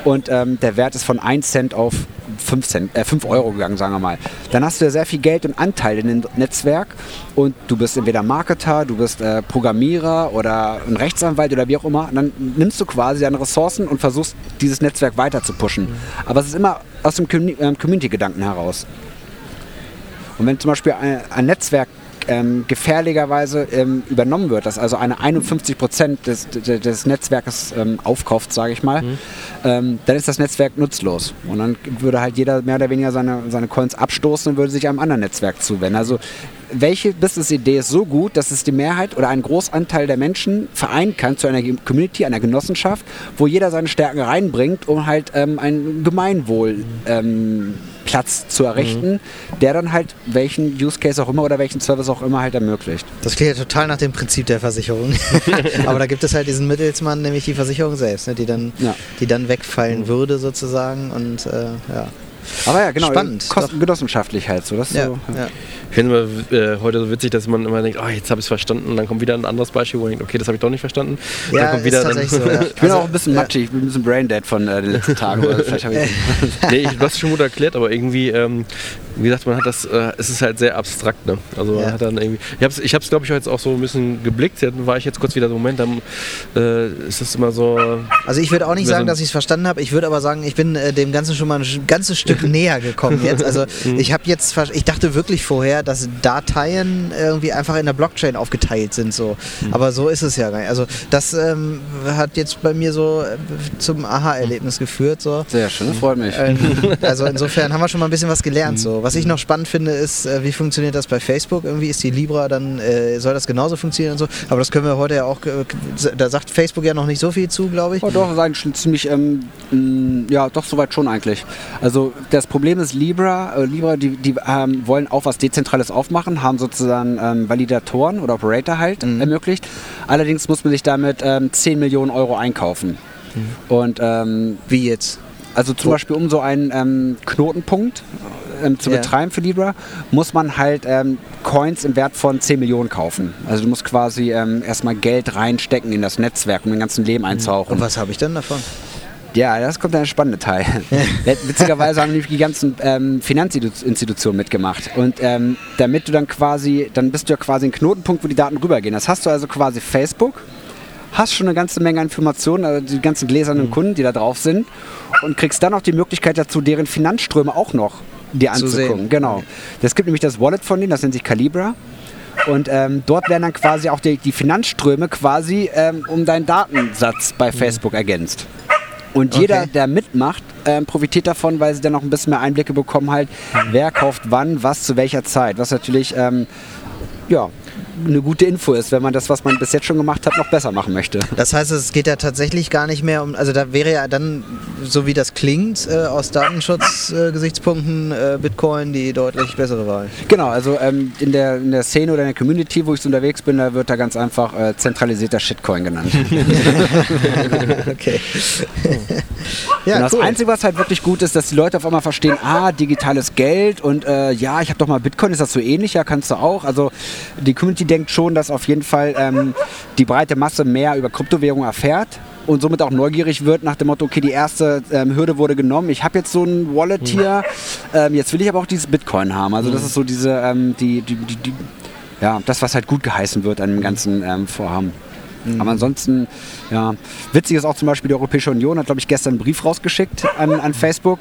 Und ähm, der Wert ist von 1 Cent auf 5, Cent, äh, 5 Euro gegangen, sagen wir mal. Dann hast du ja sehr viel Geld und Anteil in dem Netzwerk und du bist entweder Marketer, du bist äh, Programmierer oder ein Rechtsanwalt oder wie auch immer. Und dann nimmst du quasi deine Ressourcen und versuchst, dieses Netzwerk weiter zu pushen. Aber es ist immer aus dem ähm, Community-Gedanken heraus. Und wenn zum Beispiel ein, ein Netzwerk ähm, gefährlicherweise ähm, übernommen wird, dass also eine 51 Prozent des, des Netzwerkes ähm, aufkauft, sage ich mal, mhm. Ähm, dann ist das Netzwerk nutzlos. Und dann würde halt jeder mehr oder weniger seine, seine Coins abstoßen und würde sich einem anderen Netzwerk zuwenden. Also welche Business-Idee ist so gut, dass es die Mehrheit oder einen Großanteil der Menschen vereinen kann zu einer Community, einer Genossenschaft, wo jeder seine Stärken reinbringt, um halt ähm, ein Gemeinwohl ähm, Platz zu errichten, mhm. der dann halt welchen Use Case auch immer oder welchen Service auch immer halt ermöglicht. Das klingt ja total nach dem Prinzip der Versicherung. Aber da gibt es halt diesen Mittelsmann, nämlich die Versicherung selbst, ne, die, dann, ja. die dann wegfallen mhm. würde sozusagen und äh, ja. Aber ja, genau. Spannend. Kostengenossenschaftlich halt so. Das ja, so ja. Ich finde es äh, heute so witzig, dass man immer denkt, oh, jetzt habe ich es verstanden. Und dann kommt wieder ein anderes Beispiel, wo man denkt, okay, das habe ich doch nicht verstanden. Ja, dann kommt wieder dann, so, ja. Ich bin also, auch ein bisschen matschig, ich bin ein bisschen braindead von äh, den letzten Tagen. vielleicht ich nee, du hast es schon gut erklärt, aber irgendwie, ähm, wie gesagt, man hat das, äh, es ist halt sehr abstrakt. Ne? Also man hat dann irgendwie, ich habe es, ich glaube ich, jetzt auch so ein bisschen geblickt. Dann war ich jetzt kurz wieder so, Moment, dann äh, ist es immer so. Also ich würde auch nicht sagen, so dass ich es verstanden habe. Ich würde aber sagen, ich bin äh, dem Ganzen schon mal ein ganzes Stück näher gekommen jetzt. Also mhm. ich habe jetzt, ich dachte wirklich vorher, dass Dateien irgendwie einfach in der Blockchain aufgeteilt sind. So. Mhm. Aber so ist es ja gar nicht. Also das ähm, hat jetzt bei mir so äh, zum Aha-Erlebnis geführt. So. Sehr schön, freut mich. Ähm, also insofern haben wir schon mal ein bisschen was gelernt. So. Was ich noch spannend finde, ist, äh, wie funktioniert das bei Facebook? Irgendwie ist die Libra, dann äh, soll das genauso funktionieren und so. Aber das können wir heute ja auch, äh, da sagt Facebook ja noch nicht so viel zu, glaube ich. Oh, doch, eigentlich schon ziemlich, ähm, ja, doch soweit schon eigentlich. Also das Problem ist Libra, äh, Libra, die, die ähm, wollen auch was Dezentrales aufmachen, haben sozusagen ähm, Validatoren oder Operator halt mhm. ermöglicht. Allerdings muss man sich damit ähm, 10 Millionen Euro einkaufen. Mhm. Und ähm, wie jetzt? Also zum so. Beispiel um so einen ähm, Knotenpunkt ähm, zu yeah. betreiben für Libra, muss man halt ähm, Coins im Wert von 10 Millionen kaufen. Also du musst quasi erstmal Geld reinstecken in das Netzwerk, um den ganzen Leben mhm. einzuhauchen. Und was habe ich denn davon? Ja, das kommt ein spannender Teil. Witzigerweise haben nämlich die ganzen ähm, Finanzinstitutionen mitgemacht. Und ähm, damit du dann quasi, dann bist du ja quasi ein Knotenpunkt, wo die Daten rübergehen. Das hast du also quasi Facebook, hast schon eine ganze Menge Informationen, also die ganzen gläsernen mhm. Kunden, die da drauf sind, und kriegst dann auch die Möglichkeit dazu, deren Finanzströme auch noch dir anzugucken. Genau. Es gibt nämlich das Wallet von denen, das nennt sich Calibra. Und ähm, dort werden dann quasi auch die, die Finanzströme quasi ähm, um deinen Datensatz bei mhm. Facebook ergänzt. Und jeder, okay. der mitmacht, ähm, profitiert davon, weil sie dann noch ein bisschen mehr Einblicke bekommen, halt, wer kauft wann, was zu welcher Zeit. Was natürlich ähm, ja, eine gute Info ist, wenn man das, was man bis jetzt schon gemacht hat, noch besser machen möchte. Das heißt, es geht ja tatsächlich gar nicht mehr um, also da wäre ja dann, so wie das klingt, äh, aus Datenschutzgesichtspunkten äh, äh, Bitcoin die deutlich bessere Wahl. Genau, also ähm, in, der, in der Szene oder in der Community, wo ich so unterwegs bin, da wird da ganz einfach äh, zentralisierter Shitcoin genannt. okay. ja, das cool. Einzige, was halt wirklich gut ist, dass die Leute auf einmal verstehen, ah, digitales Geld und äh, ja, ich habe doch mal Bitcoin, ist das so ähnlich? Ja, kannst du auch. Also die Community denkt schon, dass auf jeden Fall ähm, die breite Masse mehr über Kryptowährung erfährt und somit auch neugierig wird nach dem Motto, okay, die erste ähm, Hürde wurde genommen, ich habe jetzt so ein Wallet hier, ähm, jetzt will ich aber auch dieses Bitcoin haben. Also das mhm. ist so diese, ähm, die, die, die, die, ja, das, was halt gut geheißen wird an dem ganzen ähm, Vorhaben. Mhm. Aber ansonsten, ja, witzig ist auch zum Beispiel die Europäische Union hat, glaube ich, gestern einen Brief rausgeschickt an, an Facebook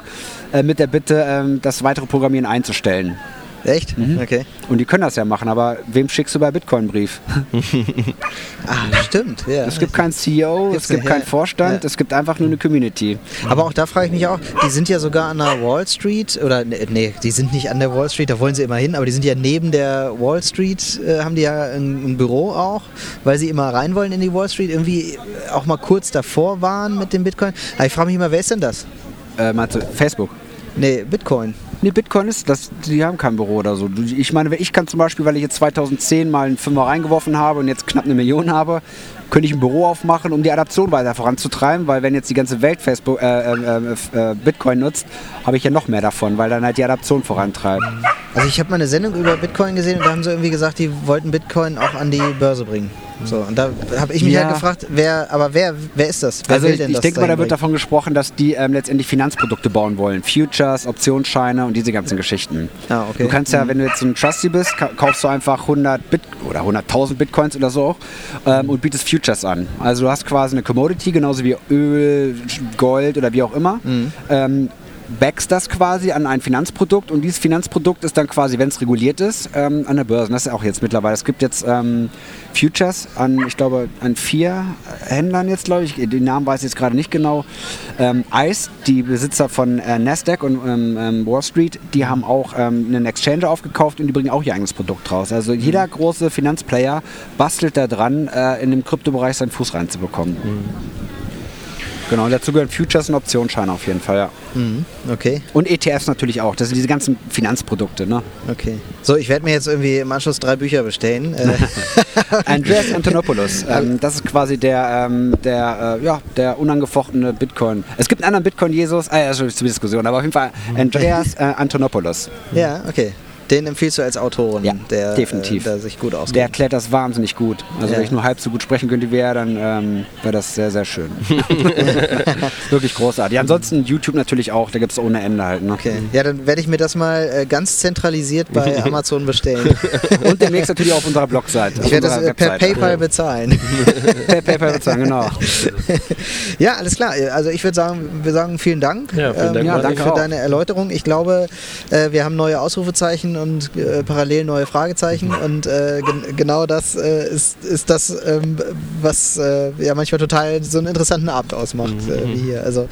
äh, mit der Bitte, ähm, das weitere Programmieren einzustellen. Echt? Mhm. Okay. Und die können das ja machen, aber wem schickst du bei Bitcoin Brief? ah, stimmt. Ja. Es gibt keinen CEO, Gibt's es gibt keinen Vorstand, ja. es gibt einfach nur eine Community. Aber auch da frage ich mich auch, die sind ja sogar an der Wall Street, oder ne, nee, die sind nicht an der Wall Street, da wollen sie immer hin, aber die sind ja neben der Wall Street, äh, haben die ja ein, ein, Büro auch, weil sie immer rein wollen in die Wall Street, irgendwie auch mal kurz davor waren mit dem Bitcoin. Aber ich frage mich immer, wer ist denn das? Äh, meinst du Facebook? Nee, Bitcoin. Nee, Bitcoin ist, das, die haben kein Büro oder so. Ich meine, ich kann zum Beispiel, weil ich jetzt 2010 mal einen Fünfer reingeworfen habe und jetzt knapp eine Million habe, könnte ich ein Büro aufmachen, um die Adaption weiter voranzutreiben, weil wenn jetzt die ganze Welt Facebook, äh, äh, äh, Bitcoin nutzt, habe ich ja noch mehr davon, weil dann halt die Adaption vorantreibt. Also ich habe mal eine Sendung über Bitcoin gesehen und da haben sie irgendwie gesagt, die wollten Bitcoin auch an die Börse bringen. So, und da habe ich mich Ja. halt gefragt, wer, aber wer, wer ist das? Wer Also will ich, ich denke mal, da wird davon gesprochen, dass die ähm, letztendlich Finanzprodukte bauen wollen. Futures, Optionsscheine und diese ganzen Geschichten. Ah, okay. Du kannst ja, wenn du jetzt ein Trusty bist, ka- kaufst du einfach 100 Bit oder 100.000 Bitcoins oder so auch ähm, und bietest Futures an. Also du hast quasi eine Commodity, genauso wie Öl, Gold oder wie auch immer. Mhm. Ähm, backst das quasi an ein Finanzprodukt und dieses Finanzprodukt ist dann quasi, wenn es reguliert ist, ähm, an der Börse. Das ist auch jetzt mittlerweile. Es gibt jetzt ähm, Futures an, ich glaube, an vier Händlern jetzt, glaube ich. Den Namen weiß ich jetzt gerade nicht genau. Ähm, ICE, die Besitzer von äh, Nasdaq und ähm, ähm, Wall Street, die haben auch ähm, einen Exchange aufgekauft und die bringen auch ihr eigenes Produkt raus. Also jeder große Finanzplayer bastelt da dran, äh, in dem Kryptobereich seinen Fuß reinzubekommen. Genau, und dazu gehören Futures und Optionsscheine auf jeden Fall, ja. Mhm, okay, Und ETFs natürlich auch. Das sind diese ganzen Finanzprodukte. Ne? okay. So, ich werde mir jetzt irgendwie im Anschluss drei Bücher bestellen. Äh, Andreas Antonopoulos, ähm, das ist quasi der, ähm, der, äh, ja, der unangefochtene Bitcoin. Es gibt einen anderen Bitcoin-Jesus, äh, also zur Diskussion, aber auf jeden Fall Andreas äh, Antonopoulos. ja, okay. Den empfiehlst du als Autorin, Ja, der, definitiv. Äh, der sich gut auskennt. Der erklärt das wahnsinnig gut. Also Ja. wenn ich nur halb so gut sprechen könnte wie er, dann ähm, wäre das sehr, sehr schön. Wirklich großartig. Ansonsten YouTube natürlich auch, da gibt es ohne Ende halt. Ne? Okay, ja, dann werde ich mir das mal äh, ganz zentralisiert bei Amazon bestellen. Und demnächst natürlich auf unserer Blogseite. Ich werde das äh, per. PayPal bezahlen. Per PayPal bezahlen, genau. Ja, alles klar. Also ich würde sagen, wir sagen vielen Dank, Ja, vielen Dank, Ja, Manni. danke für auch. deine Erläuterung. Ich glaube, äh, wir haben neue Ausrufezeichen und äh, parallel neue Fragezeichen und äh, gen genau das äh, ist, ist das, ähm, was äh, ja manchmal total so einen interessanten Abend ausmacht äh, wie hier. Also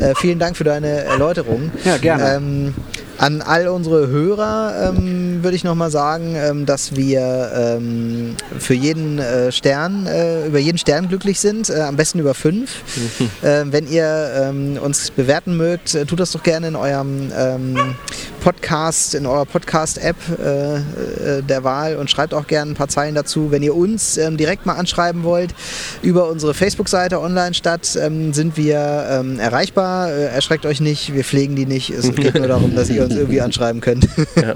äh, vielen Dank für deine Erläuterung. Ja, gerne. Ähm, an all unsere Hörer ähm, würde ich nochmal sagen, ähm, dass wir ähm, für jeden äh, Stern, äh, über jeden Stern glücklich sind, äh, am besten über fünf. ähm, wenn ihr ähm, uns bewerten mögt, äh, tut das doch gerne in eurem ähm, Podcast, in eurer Podcast-App äh, äh, der Wahl und schreibt auch gerne ein paar Zeilen dazu. Wenn ihr uns direkt mal anschreiben wollt, über unsere Facebook-Seite online statt sind wir erreichbar. Erschreckt euch nicht, wir pflegen die nicht. Es geht nur darum, dass ihr uns irgendwie anschreiben könnt. Ja.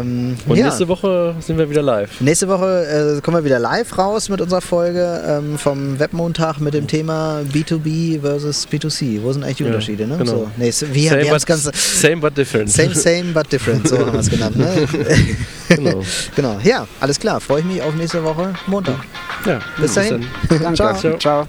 ähm, Und ja. nächste Woche sind wir wieder live. Nächste Woche äh, kommen wir wieder live raus mit unserer Folge ähm, vom Webmontag mit dem Thema B2B versus B2C. Wo sind eigentlich die Ja, Unterschiede? Ne? genau. So, nee, so- wie, Same, wir haben das but, Ganze. same but different. Same, same, but different. So haben wir es genannt. Ne? Genau. genau. Ja, alles klar. Freue ich mich auf nächste Woche Montag. Ja, Bis dahin. dann. Danke. Ciao. Ciao.